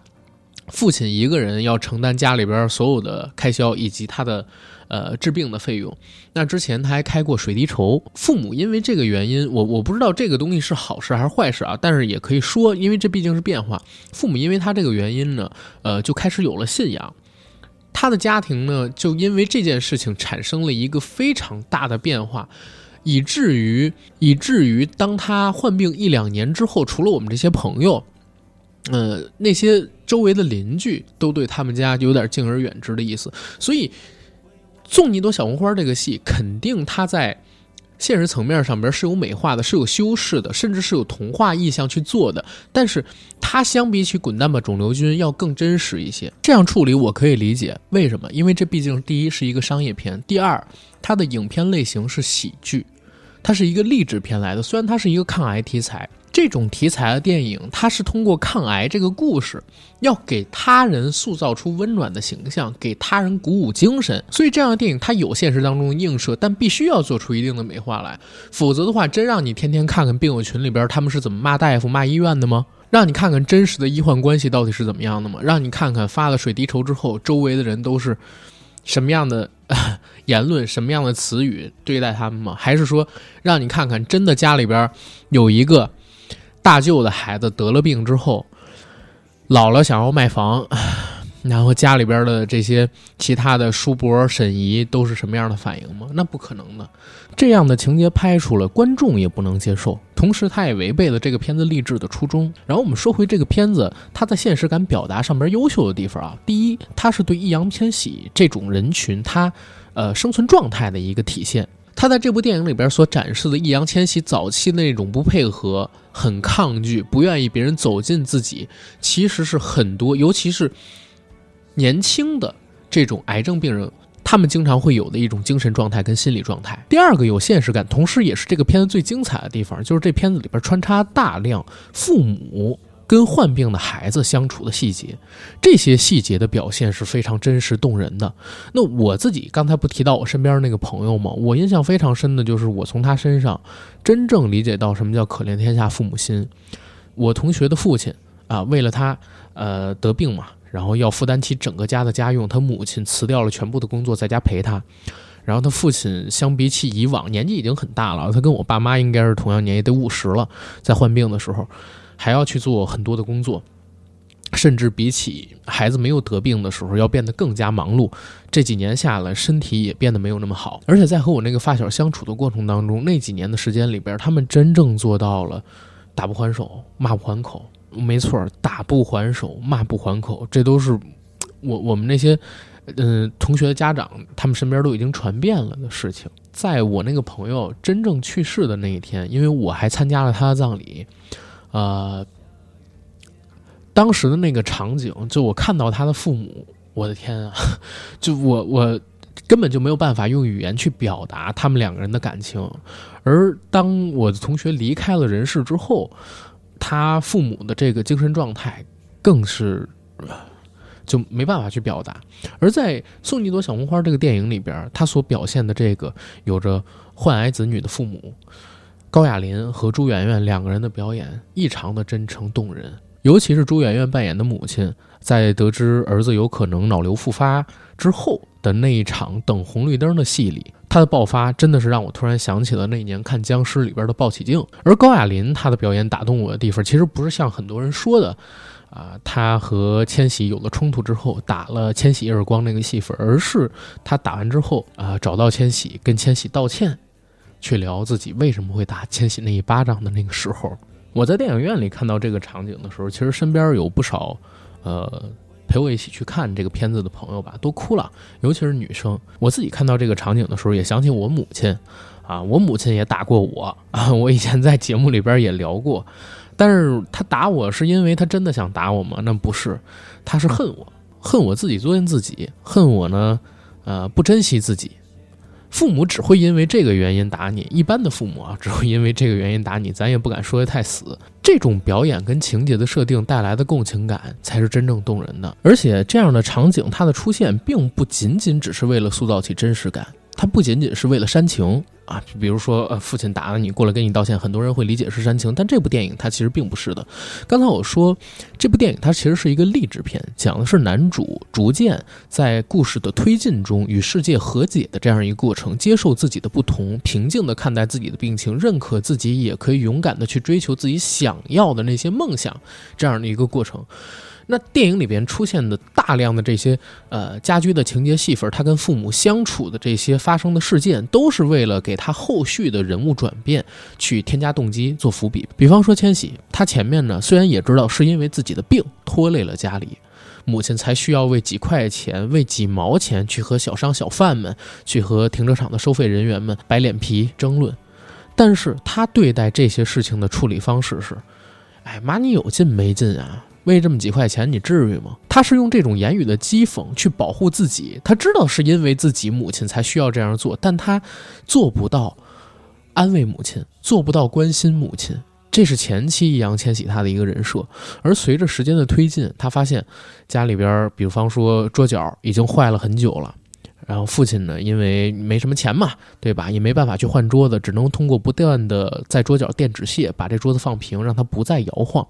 父亲一个人要承担家里边所有的开销以及他的呃治病的费用。那之前他还开过水滴筹，父母因为这个原因，我我不知道这个东西是好事还是坏事啊，但是也可以说，因为这毕竟是变化。父母因为他这个原因呢，呃，就开始有了信仰，他的家庭呢就因为这件事情产生了一个非常大的变化。以至于以至于当他患病一两年之后，除了我们这些朋友，呃，那些周围的邻居都对他们家有点敬而远之的意思。所以，《送你一朵小红花》这个戏，肯定它在现实层面上边是有美化的，是有修饰的，甚至是有童话意象去做的。但是，它相比起《滚蛋吧，肿瘤君》要更真实一些。这样处理我可以理解，为什么？因为这毕竟第一是一个商业片，第二它的影片类型是喜剧。它是一个励志片来的，虽然它是一个抗癌题材，这种题材的电影，它是通过抗癌这个故事，要给他人塑造出温暖的形象，给他人鼓舞精神。所以这样的电影，它有现实当中的映射，但必须要做出一定的美化来，否则的话，真让你天天看看病友群里边他们是怎么骂大夫、骂医院的吗？让你看看真实的医患关系到底是怎么样的吗？让你看看发了水滴筹之后，周围的人都是。什么样的 言论，什么样的词语对待他们吗？还是说让你看看，真的家里边有一个大舅的孩子得了病之后，姥姥想要卖房？然后家里边的这些其他的叔伯婶姨都是什么样的反应吗？那不可能的，这样的情节拍出了，观众也不能接受，同时他也违背了这个片子励志的初衷。然后我们说回这个片子，它在现实感表达上边优秀的地方啊，第一，它是对易烊千玺这种人群他呃生存状态的一个体现。他在这部电影里边所展示的易烊千玺早期的那种不配合、很抗拒、不愿意别人走近自己，其实是很多，尤其是。年轻的这种癌症病人，他们经常会有的一种精神状态跟心理状态。第二个有现实感，同时也是这个片子最精彩的地方，就是这片子里边穿插大量父母跟患病的孩子相处的细节，这些细节的表现是非常真实动人的。那我自己刚才不提到我身边那个朋友吗？我印象非常深的就是我从他身上真正理解到什么叫可怜天下父母心。我同学的父亲啊，为了他呃得病嘛。然后要负担起整个家的家用，他母亲辞掉了全部的工作，在家陪他。然后他父亲相比起以往，年纪已经很大了，他跟我爸妈应该是同样年纪，得五十了，在患病的时候，还要去做很多的工作，甚至比起孩子没有得病的时候，要变得更加忙碌。这几年下来，身体也变得没有那么好。而且在和我那个发小相处的过程当中，那几年的时间里边，他们真正做到了打不还手，骂不还口。没错，打不还手，骂不还口，这都是我我们那些嗯同学的家长他们身边都已经传遍了的事情。在我那个朋友真正去世的那一天，因为我还参加了他的葬礼，呃，当时的那个场景，就我看到他的父母，我的天啊，就我我。根本就没有办法用语言去表达他们两个人的感情，而当我的同学离开了人世之后，他父母的这个精神状态更是就没办法去表达。而在《送你一朵小红花》这个电影里边，他所表现的这个有着患癌子女的父母高亚麟和朱媛媛两个人的表演异常的真诚动人，尤其是朱媛媛扮演的母亲，在得知儿子有可能脑瘤复发之后。的那一场等红绿灯的戏里，他的爆发真的是让我突然想起了那一年看僵尸里边的鲍起静。而高亚麟他的表演打动我的地方，其实不是像很多人说的，啊，他和千玺有了冲突之后打了千玺一耳光那个戏份，而是他打完之后啊，找到千玺跟千玺道歉，去聊自己为什么会打千玺那一巴掌的那个时候。我在电影院里看到这个场景的时候，其实身边有不少，呃。陪我一起去看这个片子的朋友吧，都哭了，尤其是女生。我自己看到这个场景的时候，也想起我母亲，啊，我母亲也打过我啊。我以前在节目里边也聊过，但是她打我是因为她真的想打我吗？那不是，她是恨我，恨我自己作践自己，恨我呢，呃，不珍惜自己。父母只会因为这个原因打你，一般的父母啊，只会因为这个原因打你，咱也不敢说的太死。这种表演跟情节的设定带来的共情感，才是真正动人的。而且这样的场景，它的出现并不仅仅只是为了塑造起真实感，它不仅仅是为了煽情。啊，比如说，呃，父亲打了你，过来跟你道歉，很多人会理解是煽情，但这部电影它其实并不是的。刚才我说，这部电影它其实是一个励志片，讲的是男主逐渐在故事的推进中与世界和解的这样一个过程，接受自己的不同，平静的看待自己的病情，认可自己也可以勇敢的去追求自己想要的那些梦想，这样的一个过程。那电影里边出现的大量的这些呃家居的情节戏份，他跟父母相处的这些发生的事件，都是为了给他后续的人物转变去添加动机、做伏笔。比方说千玺，他前面呢虽然也知道是因为自己的病拖累了家里，母亲才需要为几块钱、为几毛钱去和小商小贩们、去和停车场的收费人员们摆脸皮争论，但是他对待这些事情的处理方式是：哎妈，你有劲没劲啊？为这么几块钱，你至于吗？他是用这种言语的讥讽去保护自己。他知道是因为自己母亲才需要这样做，但他做不到安慰母亲，做不到关心母亲。这是前期易烊千玺他的一个人设。而随着时间的推进，他发现家里边，比方说桌角已经坏了很久了。然后父亲呢，因为没什么钱嘛，对吧？也没办法去换桌子，只能通过不断的在桌角垫纸屑，把这桌子放平，让它不再摇晃。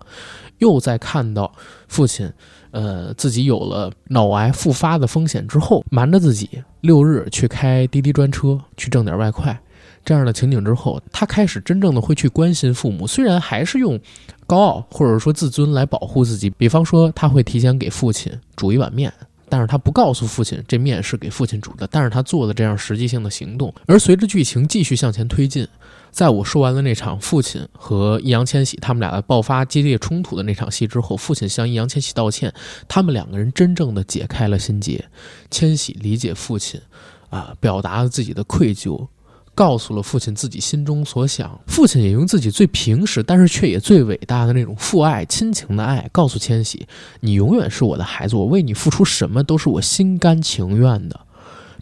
又在看到父亲，呃，自己有了脑癌复发的风险之后，瞒着自己六日去开滴滴专车去挣点外快，这样的情景之后，他开始真正的会去关心父母。虽然还是用高傲或者说自尊来保护自己，比方说他会提前给父亲煮一碗面。但是他不告诉父亲这面是给父亲煮的，但是他做了这样实际性的行动。而随着剧情继续向前推进，在我说完了那场父亲和易烊千玺他们俩的爆发激烈冲突的那场戏之后，父亲向易烊千玺道歉，他们两个人真正的解开了心结。千玺理解父亲，啊，表达了自己的愧疚。告诉了父亲自己心中所想，父亲也用自己最平实，但是却也最伟大的那种父爱、亲情的爱，告诉千玺：“你永远是我的孩子，我为你付出什么都是我心甘情愿的。”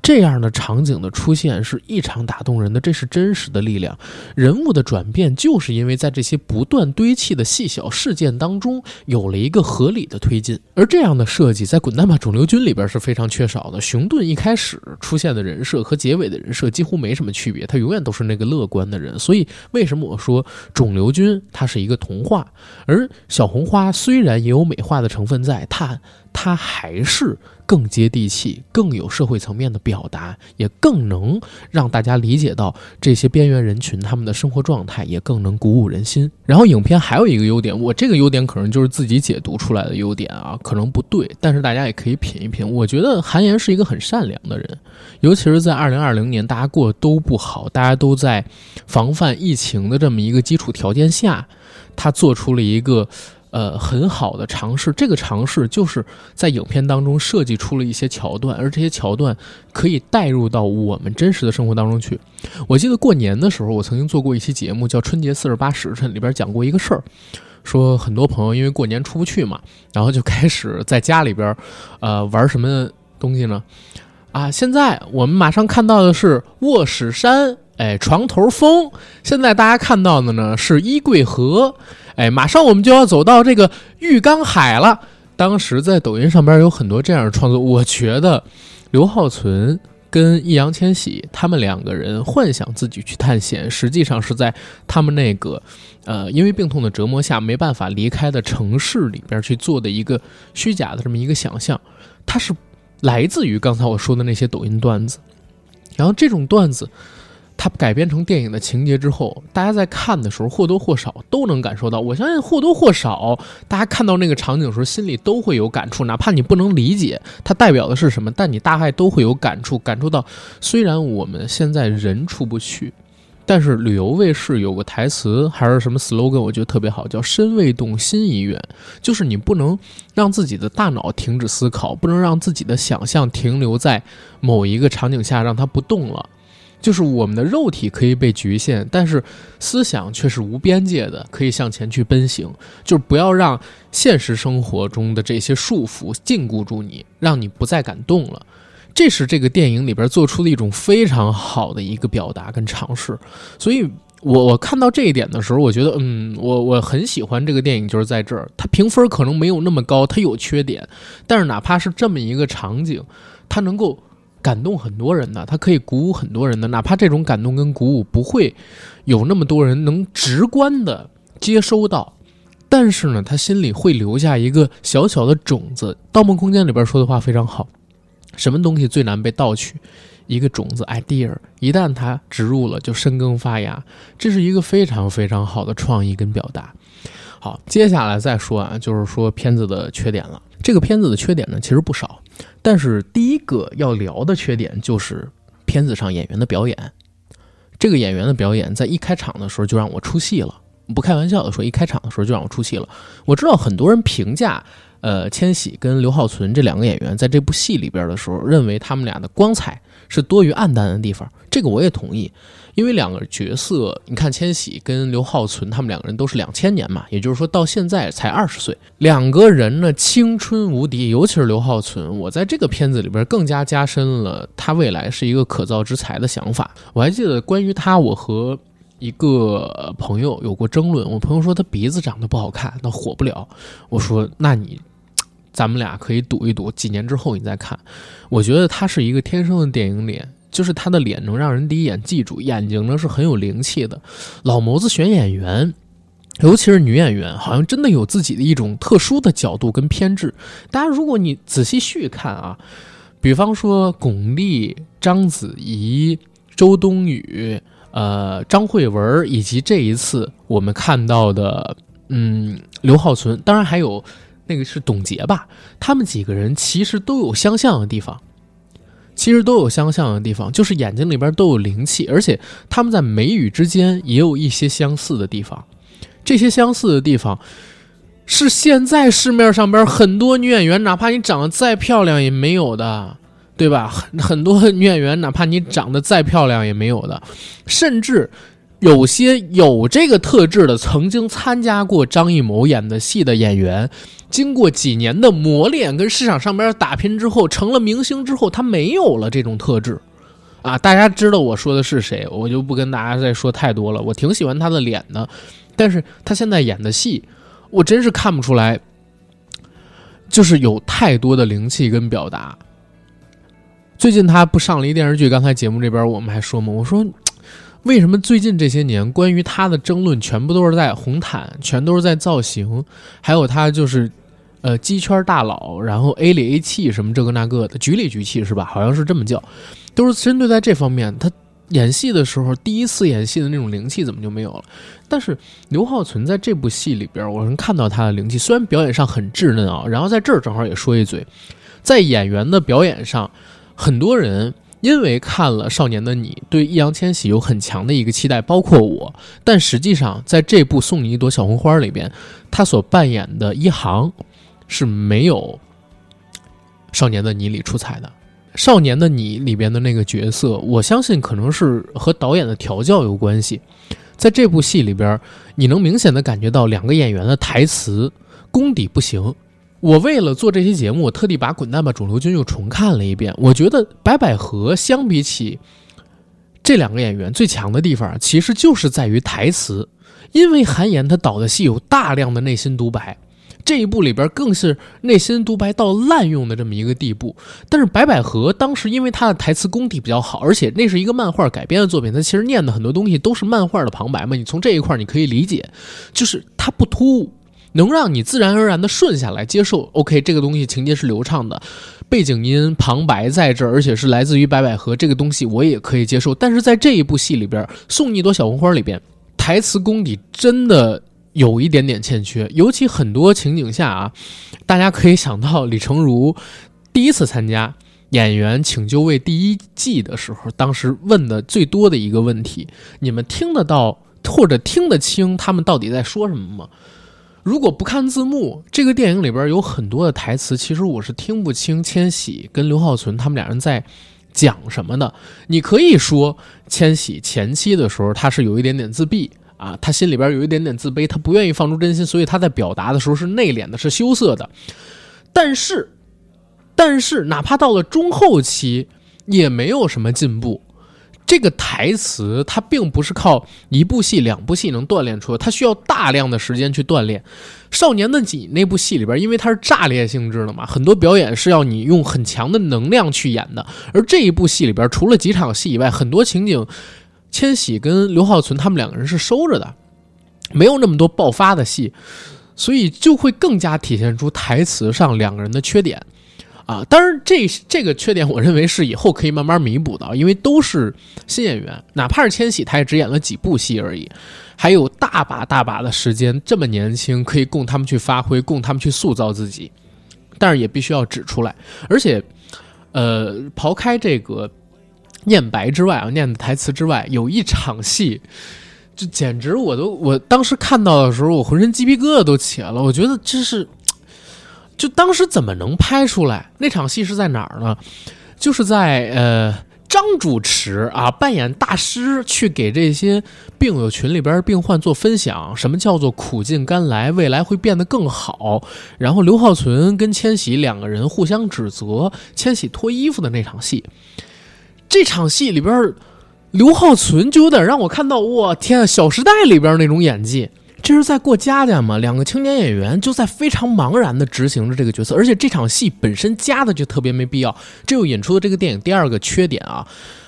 这样的场景的出现是异常打动人的，这是真实的力量。人物的转变就是因为在这些不断堆砌的细小事件当中有了一个合理的推进，而这样的设计在《滚蛋吧，肿瘤君》里边是非常缺少的。熊顿一开始出现的人设和结尾的人设几乎没什么区别，他永远都是那个乐观的人。所以为什么我说肿瘤君他是一个童话，而小红花虽然也有美化的成分在，它它还是。更接地气，更有社会层面的表达，也更能让大家理解到这些边缘人群他们的生活状态，也更能鼓舞人心。然后，影片还有一个优点，我这个优点可能就是自己解读出来的优点啊，可能不对，但是大家也可以品一品。我觉得韩延是一个很善良的人，尤其是在二零二零年，大家过得都不好，大家都在防范疫情的这么一个基础条件下，他做出了一个。呃很好的尝试。这个尝试就是在影片当中设计出了一些桥段，而这些桥段可以带入到我们真实的生活当中去。我记得过年的时候，我曾经做过一期节目，叫《春节四十八时辰》，里边讲过一个事儿，说很多朋友因为过年出不去嘛，然后就开始在家里边，呃，玩什么东西呢？啊，现在我们马上看到的是卧室山，哎，床头风。现在大家看到的呢是衣柜河，哎，马上我们就要走到这个浴缸海了。当时在抖音上边有很多这样的创作，我觉得刘浩存跟易烊千玺他们两个人幻想自己去探险，实际上是在他们那个呃因为病痛的折磨下没办法离开的城市里边去做的一个虚假的这么一个想象，它是。来自于刚才我说的那些抖音段子，然后这种段子，它改编成电影的情节之后，大家在看的时候或多或少都能感受到。我相信或多或少，大家看到那个场景的时候，心里都会有感触，哪怕你不能理解它代表的是什么，但你大概都会有感触，感触到虽然我们现在人出不去。但是旅游卫视有个台词还是什么 slogan，我觉得特别好，叫“身未动，心已远”。就是你不能让自己的大脑停止思考，不能让自己的想象停留在某一个场景下，让它不动了。就是我们的肉体可以被局限，但是思想却是无边界的，可以向前去奔行。就是不要让现实生活中的这些束缚禁锢住你，让你不再敢动了。这是这个电影里边做出的一种非常好的一个表达跟尝试，所以我我看到这一点的时候，我觉得，嗯，我我很喜欢这个电影，就是在这儿，它评分可能没有那么高，它有缺点，但是哪怕是这么一个场景，它能够感动很多人的，它可以鼓舞很多人的，哪怕这种感动跟鼓舞不会有那么多人能直观的接收到，但是呢，他心里会留下一个小小的种子。《盗梦空间》里边说的话非常好。什么东西最难被盗取？一个种子 idea，一旦它植入了，就生根发芽。这是一个非常非常好的创意跟表达。好，接下来再说啊，就是说片子的缺点了。这个片子的缺点呢，其实不少。但是第一个要聊的缺点就是片子上演员的表演。这个演员的表演在一开场的时候就让我出戏了。不开玩笑的说，一开场的时候就让我出戏了。我知道很多人评价。呃，千玺跟刘浩存这两个演员在这部戏里边的时候，认为他们俩的光彩是多于暗淡的地方。这个我也同意，因为两个角色，你看千玺跟刘浩存，他们两个人都是两千年嘛，也就是说到现在才二十岁，两个人呢青春无敌，尤其是刘浩存，我在这个片子里边更加加深了他未来是一个可造之才的想法。我还记得关于他，我和一个朋友有过争论，我朋友说他鼻子长得不好看，那火不了。我说那你。咱们俩可以赌一赌，几年之后你再看。我觉得他是一个天生的电影脸，就是他的脸能让人第一眼记住，眼睛呢是很有灵气的。老谋子选演员，尤其是女演员，好像真的有自己的一种特殊的角度跟偏执。大家如果你仔细细看啊，比方说巩俐、章子怡、周冬雨、呃张慧雯，以及这一次我们看到的，嗯刘浩存，当然还有。那个是董洁吧？他们几个人其实都有相像的地方，其实都有相像的地方，就是眼睛里边都有灵气，而且他们在眉宇之间也有一些相似的地方。这些相似的地方，是现在市面上边很多女演员，哪怕你长得再漂亮也没有的，对吧？很很多女演员，哪怕你长得再漂亮也没有的，甚至。有些有这个特质的，曾经参加过张艺谋演的戏的演员，经过几年的磨练跟市场上边打拼之后，成了明星之后，他没有了这种特质，啊，大家知道我说的是谁，我就不跟大家再说太多了。我挺喜欢他的脸的，但是他现在演的戏，我真是看不出来，就是有太多的灵气跟表达。最近他不上了一电视剧，刚才节目这边我们还说嘛，我说。为什么最近这些年关于他的争论全部都是在红毯，全都是在造型，还有他就是，呃，鸡圈大佬，然后 A 里 A 气什么这个那个的，局里局气是吧？好像是这么叫，都是针对在这方面。他演戏的时候，第一次演戏的那种灵气怎么就没有了？但是刘浩存在这部戏里边，我能看到他的灵气，虽然表演上很稚嫩啊。然后在这儿正好也说一嘴，在演员的表演上，很多人。因为看了《少年的你》，对易烊千玺有很强的一个期待，包括我。但实际上，在这部《送你一朵小红花》里边，他所扮演的一航是没有《少年的你》里出彩的。《少年的你》里边的那个角色，我相信可能是和导演的调教有关系。在这部戏里边，你能明显的感觉到两个演员的台词功底不行。我为了做这期节目，我特地把《滚蛋吧，肿瘤君》又重看了一遍。我觉得白百合相比起这两个演员最强的地方，其实就是在于台词。因为韩延他导的戏有大量的内心独白，这一部里边更是内心独白到滥用的这么一个地步。但是白百合当时因为他的台词功底比较好，而且那是一个漫画改编的作品，他其实念的很多东西都是漫画的旁白嘛。你从这一块你可以理解，就是他不突兀。能让你自然而然的顺下来接受，OK，这个东西情节是流畅的，背景音旁白在这儿，而且是来自于白百合，这个东西我也可以接受。但是在这一部戏里边，《送你一朵小红花》里边，台词功底真的有一点点欠缺，尤其很多情景下啊，大家可以想到李成儒第一次参加《演员请就位》第一季的时候，当时问的最多的一个问题：你们听得到或者听得清他们到底在说什么吗？如果不看字幕，这个电影里边有很多的台词，其实我是听不清千玺跟刘浩存他们俩人在讲什么的。你可以说千玺前期的时候他是有一点点自闭啊，他心里边有一点点自卑，他不愿意放出真心，所以他在表达的时候是内敛的，是羞涩的。但是，但是哪怕到了中后期，也没有什么进步。这个台词它并不是靠一部戏、两部戏能锻炼出来，它需要大量的时间去锻炼。《少年的你》那部戏里边，因为它是炸裂性质的嘛，很多表演是要你用很强的能量去演的。而这一部戏里边，除了几场戏以外，很多情景，千玺跟刘浩存他们两个人是收着的，没有那么多爆发的戏，所以就会更加体现出台词上两个人的缺点。啊，当然，这这个缺点，我认为是以后可以慢慢弥补的，因为都是新演员，哪怕是千玺，他也只演了几部戏而已，还有大把大把的时间，这么年轻，可以供他们去发挥，供他们去塑造自己。但是也必须要指出来，而且，呃，刨开这个念白之外啊，念的台词之外，有一场戏，就简直我都，我当时看到的时候，我浑身鸡皮疙瘩都起来了，我觉得这是。就当时怎么能拍出来？那场戏是在哪儿呢？就是在呃张主持啊扮演大师去给这些病友群里边病患做分享，什么叫做苦尽甘来，未来会变得更好。然后刘浩存跟千玺两个人互相指责，千玺脱衣服的那场戏。这场戏里边，刘浩存就有点让我看到，我天啊，《小时代》里边那种演技。这是在过家家吗？两个青年演员就在非常茫然的执行着这个角色，而且这场戏本身加的就特别没必要，这又引出了这个电影第二个缺点啊。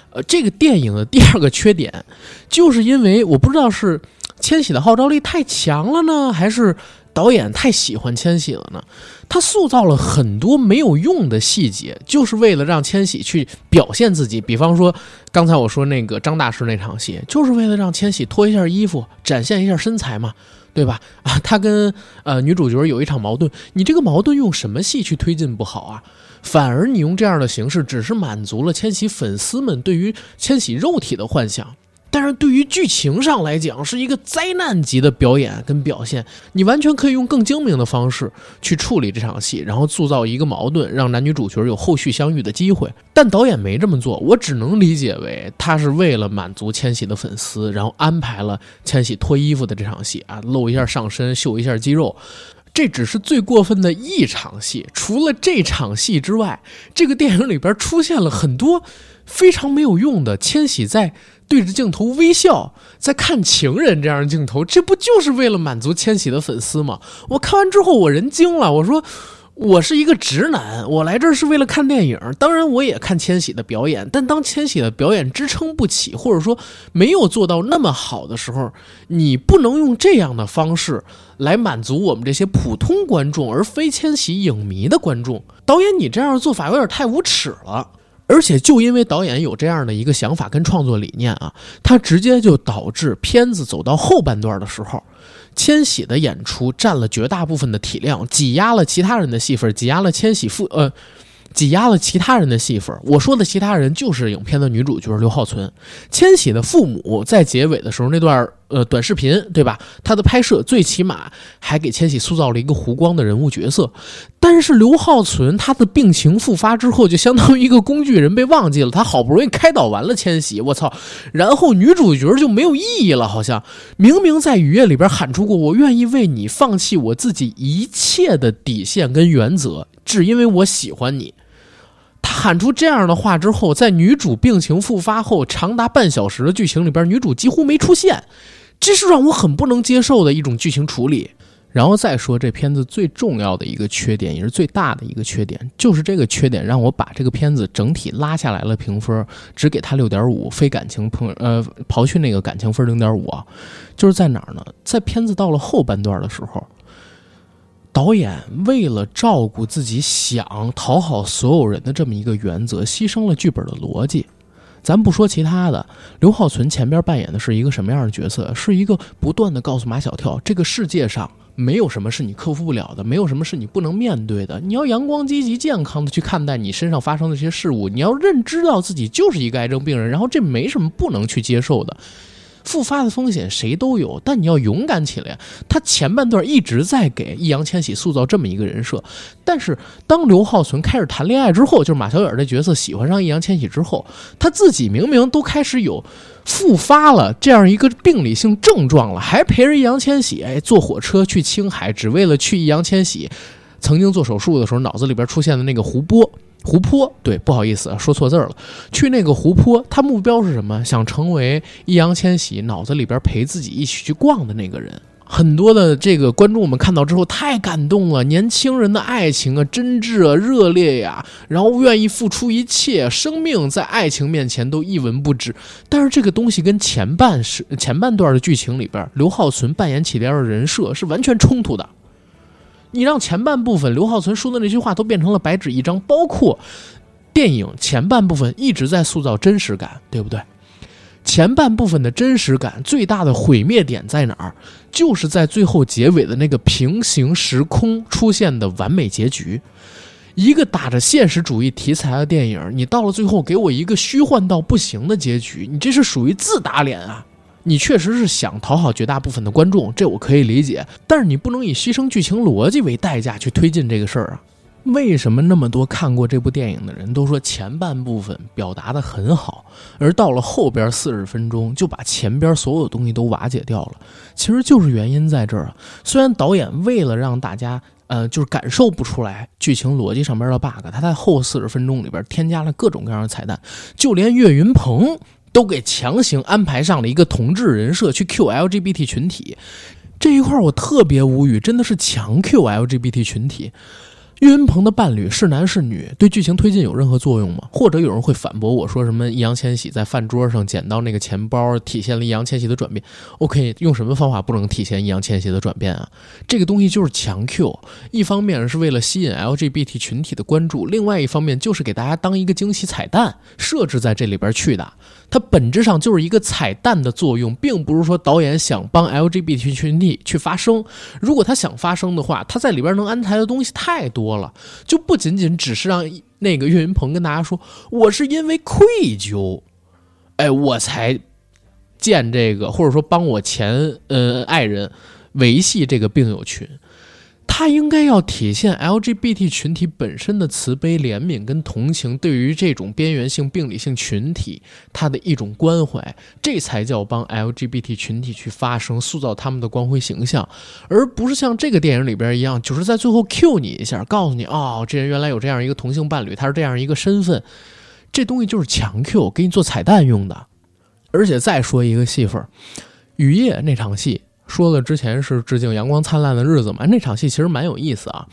呃，这个电影的第二个缺点，就是因为我不知道是千玺的号召力太强了呢，还是。导演太喜欢千玺了呢，他塑造了很多没有用的细节，就是为了让千玺去表现自己。比方说，刚才我说那个张大师那场戏，就是为了让千玺脱一下衣服，展现一下身材嘛，对吧？啊，他跟呃女主角有一场矛盾，你这个矛盾用什么戏去推进不好啊？反而你用这样的形式，只是满足了千玺粉丝们对于千玺肉体的幻想。但是对于剧情上来讲，是一个灾难级的表演跟表现。你完全可以用更精明的方式去处理这场戏，然后塑造一个矛盾，让男女主角有后续相遇的机会。但导演没这么做，我只能理解为他是为了满足千玺的粉丝，然后安排了千玺脱衣服的这场戏啊，露一下上身，秀一下肌肉。这只是最过分的一场戏。除了这场戏之外，这个电影里边出现了很多非常没有用的千玺在。对着镜头微笑，在看情人这样的镜头，这不就是为了满足千玺的粉丝吗？我看完之后，我人惊了。我说，我是一个直男，我来这儿是为了看电影。当然，我也看千玺的表演。但当千玺的表演支撑不起，或者说没有做到那么好的时候，你不能用这样的方式来满足我们这些普通观众，而非千玺影迷的观众。导演，你这样的做法有点太无耻了。而且就因为导演有这样的一个想法跟创作理念啊，他直接就导致片子走到后半段的时候，千玺的演出占了绝大部分的体量，挤压了其他人的戏份，挤压了千玺父呃，挤压了其他人的戏份。我说的其他人就是影片的女主角刘浩存。千玺的父母在结尾的时候那段呃短视频，对吧？他的拍摄最起码还给千玺塑造了一个湖光的人物角色。但是刘浩存他的病情复发之后，就相当于一个工具人被忘记了。他好不容易开导完了千玺，我操！然后女主角就没有意义了，好像明明在雨夜里边喊出过“我愿意为你放弃我自己一切的底线跟原则”。只因为我喜欢你，他喊出这样的话之后，在女主病情复发后长达半小时的剧情里边，女主几乎没出现，这是让我很不能接受的一种剧情处理。然后再说这片子最重要的一个缺点，也是最大的一个缺点，就是这个缺点让我把这个片子整体拉下来了评分，只给他六点五，非感情碰呃刨去那个感情分零点五啊，就是在哪儿呢？在片子到了后半段的时候。导演为了照顾自己想讨好所有人的这么一个原则，牺牲了剧本的逻辑。咱不说其他的，刘浩存前边扮演的是一个什么样的角色？是一个不断的告诉马小跳，这个世界上没有什么是你克服不了的，没有什么是你不能面对的。你要阳光、积极、健康的去看待你身上发生的这些事物，你要认知到自己就是一个癌症病人，然后这没什么不能去接受的。复发的风险谁都有，但你要勇敢起来。他前半段一直在给易烊千玺塑造这么一个人设，但是当刘浩存开始谈恋爱之后，就是马小远这角色喜欢上易烊千玺之后，他自己明明都开始有复发了这样一个病理性症状了，还陪着易烊千玺哎坐火车去青海，只为了去易烊千玺曾经做手术的时候脑子里边出现的那个湖泊。湖泊，对，不好意思，说错字儿了。去那个湖泊，他目标是什么？想成为易烊千玺脑子里边陪自己一起去逛的那个人。很多的这个观众们看到之后太感动了，年轻人的爱情啊，真挚啊，热烈呀，然后愿意付出一切，生命在爱情面前都一文不值。但是这个东西跟前半是前半段的剧情里边，刘浩存扮演起来的人设是完全冲突的。你让前半部分刘浩存说的那句话都变成了白纸一张，包括电影前半部分一直在塑造真实感，对不对？前半部分的真实感最大的毁灭点在哪儿？就是在最后结尾的那个平行时空出现的完美结局。一个打着现实主义题材的电影，你到了最后给我一个虚幻到不行的结局，你这是属于自打脸啊！你确实是想讨好绝大部分的观众，这我可以理解。但是你不能以牺牲剧情逻辑为代价去推进这个事儿啊！为什么那么多看过这部电影的人都说前半部分表达的很好，而到了后边四十分钟就把前边所有东西都瓦解掉了？其实就是原因在这儿啊！虽然导演为了让大家呃就是感受不出来剧情逻辑上边的 bug，他在后四十分钟里边添加了各种各样的彩蛋，就连岳云鹏。都给强行安排上了一个同志人设去 Q LGBT 群体，这一块我特别无语，真的是强 Q LGBT 群体。岳云鹏的伴侣是男是女，对剧情推进有任何作用吗？或者有人会反驳我说什么易烊千玺在饭桌上捡到那个钱包，体现了易烊千玺的转变？OK，用什么方法不能体现易烊千玺的转变啊？这个东西就是强 Q，一方面是为了吸引 LGBT 群体的关注，另外一方面就是给大家当一个惊喜彩蛋设置在这里边去的。它本质上就是一个彩蛋的作用，并不是说导演想帮 LGBT 群体去发声。如果他想发声的话，他在里边能安排的东西太多。了，就不仅仅只是让那个岳云鹏跟大家说，我是因为愧疚，哎，我才建这个，或者说帮我前呃爱人维系这个病友群。他应该要体现 LGBT 群体本身的慈悲、怜悯跟同情，对于这种边缘性病理性群体，他的一种关怀，这才叫帮 LGBT 群体去发声，塑造他们的光辉形象，而不是像这个电影里边一样，就是在最后 Q 你一下，告诉你哦，这人原来有这样一个同性伴侣，他是这样一个身份，这东西就是强 Q，给你做彩蛋用的。而且再说一个戏份，雨夜那场戏。说了之前是致敬《阳光灿烂的日子》嘛，那场戏其实蛮有意思啊，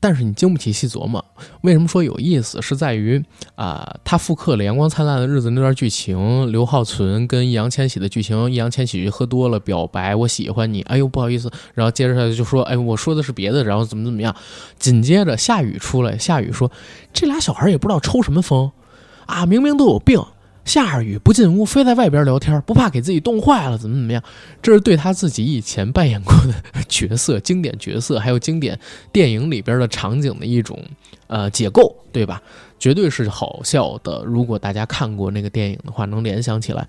但是你经不起细琢磨。为什么说有意思？是在于啊，他复刻了《阳光灿烂的日子》那段剧情，刘浩存跟易烊千玺的剧情，易烊千玺喝多了表白我喜欢你，哎呦不好意思，然后接着他就说哎我说的是别的，然后怎么怎么样，紧接着夏雨出来，夏雨说这俩小孩也不知道抽什么风啊，明明都有病。下着雨不进屋，非在外边聊天，不怕给自己冻坏了，怎么怎么样？这是对他自己以前扮演过的角色、经典角色，还有经典电影里边的场景的一种呃解构，对吧？绝对是好笑的。如果大家看过那个电影的话，能联想起来。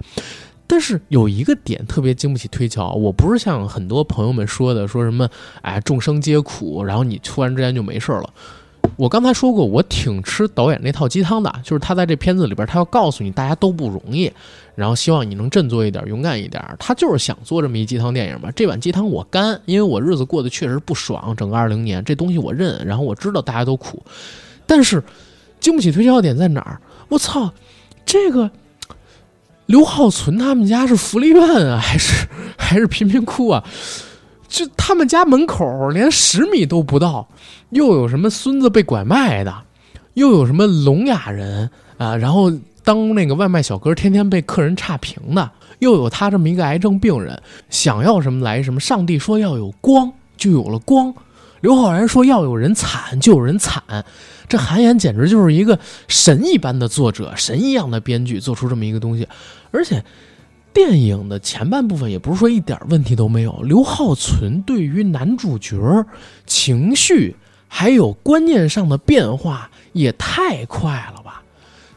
但是有一个点特别经不起推敲，我不是像很多朋友们说的，说什么哎众生皆苦，然后你突然之间就没事了。我刚才说过，我挺吃导演那套鸡汤的，就是他在这片子里边，他要告诉你大家都不容易，然后希望你能振作一点，勇敢一点。他就是想做这么一鸡汤电影嘛。这碗鸡汤我干，因为我日子过得确实不爽，整个二零年这东西我认，然后我知道大家都苦，但是经不起推敲点在哪儿？我操，这个刘浩存他们家是福利院啊，还是还是贫民窟啊？就他们家门口连十米都不到，又有什么孙子被拐卖的，又有什么聋哑人啊，然后当那个外卖小哥天天被客人差评的，又有他这么一个癌症病人，想要什么来什么。上帝说要有光，就有了光；刘昊然说要有人惨，就有人惨。这韩岩简直就是一个神一般的作者，神一样的编剧，做出这么一个东西，而且。电影的前半部分也不是说一点问题都没有，刘浩存对于男主角情绪还有观念上的变化也太快了吧？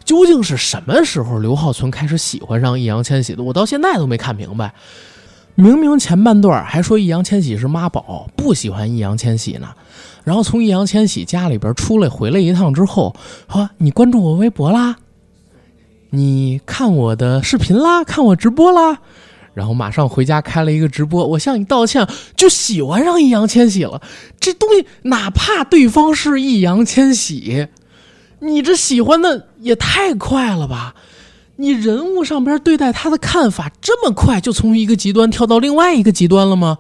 究竟是什么时候刘浩存开始喜欢上易烊千玺的？我到现在都没看明白。明明前半段还说易烊千玺是妈宝，不喜欢易烊千玺呢，然后从易烊千玺家里边出来回来一趟之后，说你关注我微博啦。你看我的视频啦，看我直播啦，然后马上回家开了一个直播，我向你道歉，就喜欢上易烊千玺了。这东西哪怕对方是易烊千玺，你这喜欢的也太快了吧？你人物上边对待他的看法这么快，就从一个极端跳到另外一个极端了吗？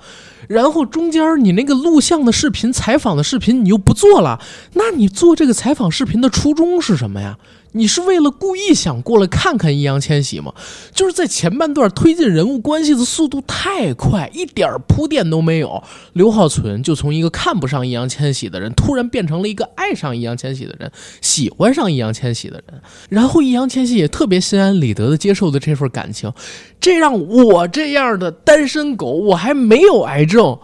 然后中间你那个录像的视频、采访的视频你又不做了，那你做这个采访视频的初衷是什么呀？你是为了故意想过来看看易烊千玺吗？就是在前半段推进人物关系的速度太快，一点铺垫都没有。刘浩存就从一个看不上易烊千玺的人，突然变成了一个爱上易烊千玺的人，喜欢上易烊千玺的人。然后易烊千玺也特别心安理得的接受了这份感情，这让我这样的单身狗，我还没有癌症，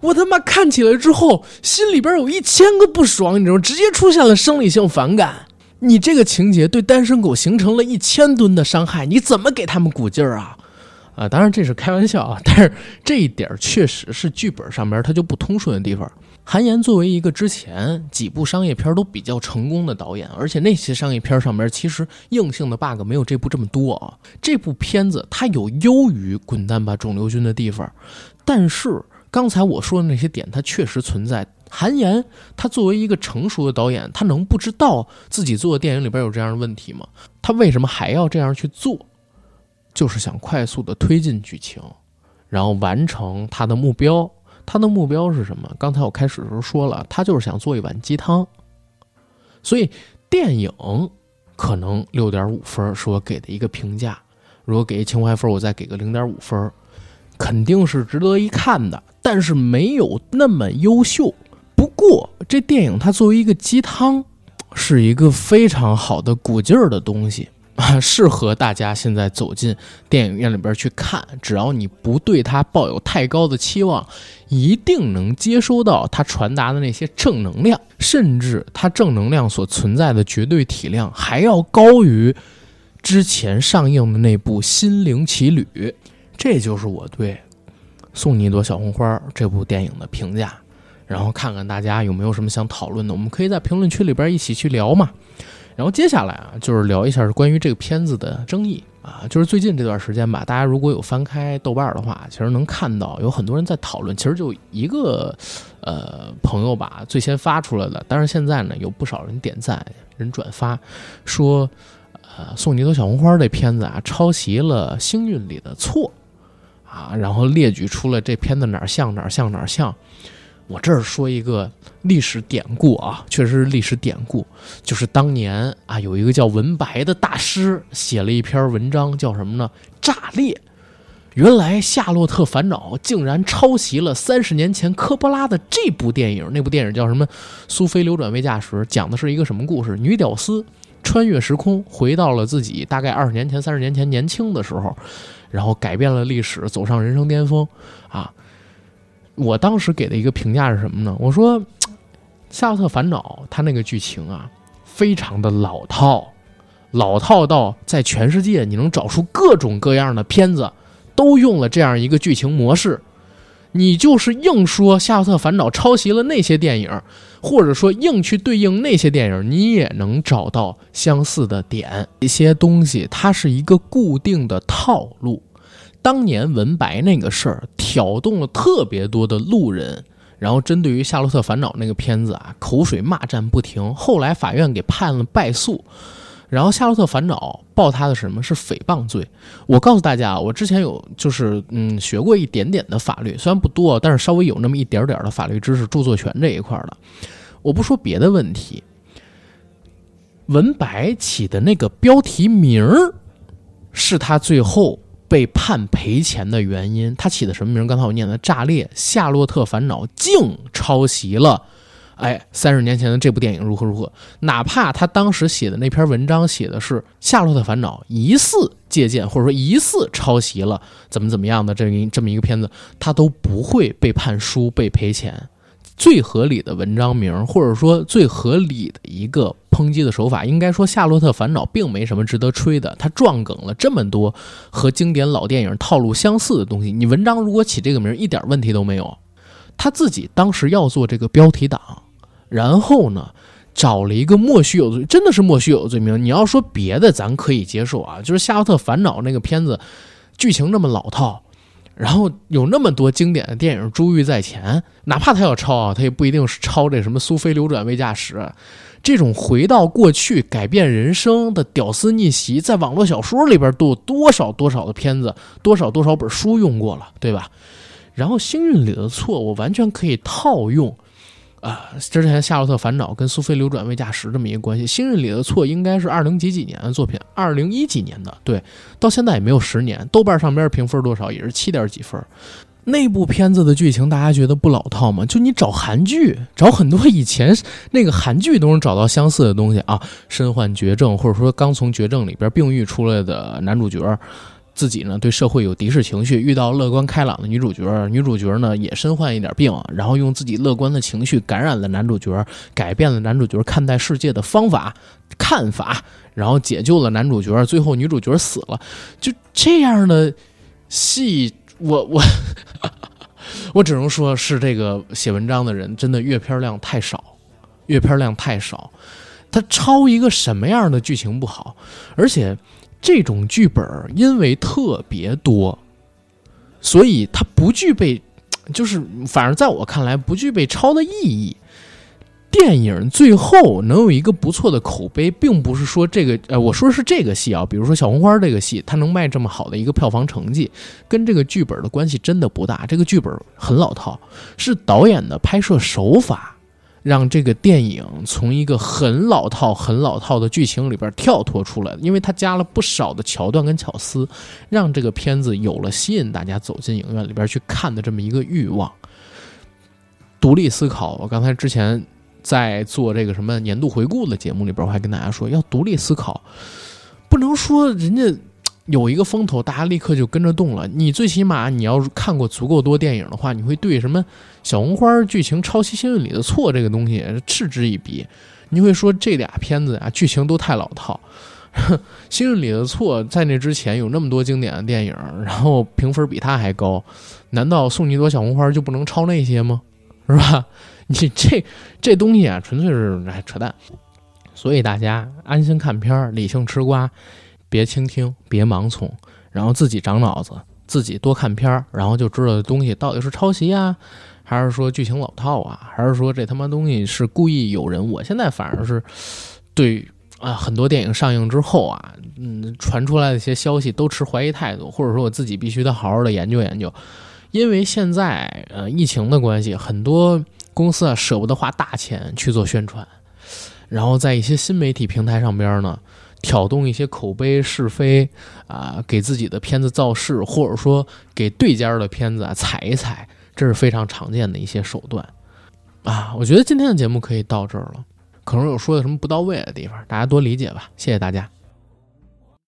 我他妈看起来之后心里边有一千个不爽，你知道？直接出现了生理性反感。你这个情节对单身狗形成了一千吨的伤害，你怎么给他们鼓劲儿啊？啊，当然这是开玩笑啊，但是这一点确实是剧本上面它就不通顺的地方。韩延作为一个之前几部商业片都比较成功的导演，而且那些商业片上面其实硬性的 bug 没有这部这么多啊。这部片子它有优于《滚蛋吧，肿瘤君》的地方，但是刚才我说的那些点它确实存在。韩延，他作为一个成熟的导演，他能不知道自己做的电影里边有这样的问题吗？他为什么还要这样去做？就是想快速的推进剧情，然后完成他的目标。他的目标是什么？刚才我开始的时候说了，他就是想做一碗鸡汤。所以电影可能六点五分是我给的一个评价。如果给情怀分，我再给个零点五分，肯定是值得一看的，但是没有那么优秀。过，这电影它作为一个鸡汤，是一个非常好的鼓劲儿的东西啊，适合大家现在走进电影院里边去看。只要你不对它抱有太高的期望，一定能接收到它传达的那些正能量，甚至它正能量所存在的绝对体量还要高于之前上映的那部《心灵奇旅》。这就是我对《送你一朵小红花》这部电影的评价。然后看看大家有没有什么想讨论的，我们可以在评论区里边一起去聊嘛。然后接下来啊，就是聊一下关于这个片子的争议啊，就是最近这段时间吧，大家如果有翻开豆瓣的话，其实能看到有很多人在讨论。其实就一个呃朋友吧，最先发出来的，但是现在呢，有不少人点赞、人转发，说呃送你一朵小红花这片子啊，抄袭了《星运》里的错啊，然后列举出了这片子哪儿像哪儿像哪儿像。我这儿说一个历史典故啊，确实是历史典故，就是当年啊，有一个叫文白的大师写了一篇文章，叫什么呢？炸裂！原来《夏洛特烦恼》竟然抄袭了三十年前科波拉的这部电影，那部电影叫什么？《苏菲流转未嫁时》，讲的是一个什么故事？女屌丝穿越时空，回到了自己大概二十年前、三十年前年轻的时候，然后改变了历史，走上人生巅峰！我当时给的一个评价是什么呢？我说《夏洛特烦恼》它那个剧情啊，非常的老套，老套到在全世界你能找出各种各样的片子都用了这样一个剧情模式。你就是硬说《夏洛特烦恼》抄袭了那些电影，或者说硬去对应那些电影，你也能找到相似的点。一些东西它是一个固定的套路。当年文白那个事儿挑动了特别多的路人，然后针对于《夏洛特烦恼》那个片子啊，口水骂战不停。后来法院给判了败诉。然后《夏洛特烦恼》报他的什么是诽谤罪？我告诉大家，我之前有就是嗯学过一点点的法律，虽然不多，但是稍微有那么一点点的法律知识，著作权这一块的。我不说别的问题，文白起的那个标题名儿，是他最后被判赔钱的原因。他起的什么名？刚才我念的“炸裂夏洛特烦恼”，竟抄袭了。哎，三十年前的这部电影如何如何？哪怕他当时写的那篇文章写的是《夏洛特烦恼》，疑似借鉴或者说疑似抄袭了怎么怎么样的这一这么一个片子，他都不会被判输被赔钱。最合理的文章名，或者说最合理的一个抨击的手法，应该说《夏洛特烦恼》并没什么值得吹的。他撞梗了这么多和经典老电影套路相似的东西，你文章如果起这个名，一点问题都没有。他自己当时要做这个标题党。然后呢，找了一个莫须有罪，真的是莫须有的罪名。你要说别的，咱可以接受啊，就是《夏洛特烦恼》那个片子，剧情那么老套，然后有那么多经典的电影珠玉在前，哪怕他要抄啊，他也不一定是抄这什么苏菲流转未嫁时这种回到过去改变人生的屌丝逆袭，在网络小说里边都有多少多少的片子，多少多少本书用过了，对吧？然后星运里的错，我完全可以套用。啊，之前《夏洛特烦恼》跟《苏菲流转未嫁时》这么一个关系，《星运里的错》应该是二零几几年的作品，二零一几年的，对，到现在也没有十年。豆瓣上边评分多少？也是七点几分。那部片子的剧情，大家觉得不老套吗？就你找韩剧，找很多以前那个韩剧都能找到相似的东西啊，身患绝症，或者说刚从绝症里边病愈出来的男主角。自己呢对社会有敌视情绪，遇到乐观开朗的女主角，女主角呢也身患一点病，然后用自己乐观的情绪感染了男主角，改变了男主角看待世界的方法、看法，然后解救了男主角，最后女主角死了。就这样的戏，我我 我只能说是这个写文章的人真的阅片量太少，阅片量太少。他抄一个什么样的剧情不好，而且。这种剧本因为特别多，所以它不具备，就是反正在我看来不具备抄的意义。电影最后能有一个不错的口碑，并不是说这个，呃，我说是这个戏啊，比如说《小红花》这个戏，它能卖这么好的一个票房成绩，跟这个剧本的关系真的不大。这个剧本很老套，是导演的拍摄手法。让这个电影从一个很老套、很老套的剧情里边跳脱出来，因为它加了不少的桥段跟巧思，让这个片子有了吸引大家走进影院里边去看的这么一个欲望。独立思考，我刚才之前在做这个什么年度回顾的节目里边，我还跟大家说要独立思考，不能说人家。有一个风头，大家立刻就跟着动了。你最起码你要是看过足够多电影的话，你会对什么小红花剧情抄袭《幸运里的错》这个东西嗤之以鼻。你会说这俩片子啊，剧情都太老套。《幸运里的错》在那之前有那么多经典的电影，然后评分比它还高，难道送你一朵小红花就不能抄那些吗？是吧？你这这东西啊，纯粹是哎扯淡。所以大家安心看片儿，理性吃瓜。别倾听，别盲从，然后自己长脑子，自己多看片儿，然后就知道东西到底是抄袭啊，还是说剧情老套啊，还是说这他妈东西是故意有人？我现在反而是对啊，很多电影上映之后啊，嗯，传出来的一些消息都持怀疑态度，或者说我自己必须得好好的研究研究，因为现在呃疫情的关系，很多公司啊舍不得花大钱去做宣传，然后在一些新媒体平台上边呢。挑动一些口碑是非啊，给自己的片子造势，或者说给对家的片子啊踩一踩，这是非常常见的一些手段啊。我觉得今天的节目可以到这儿了。可能有说的什么不到位的地方，大家多理解吧。谢谢大家。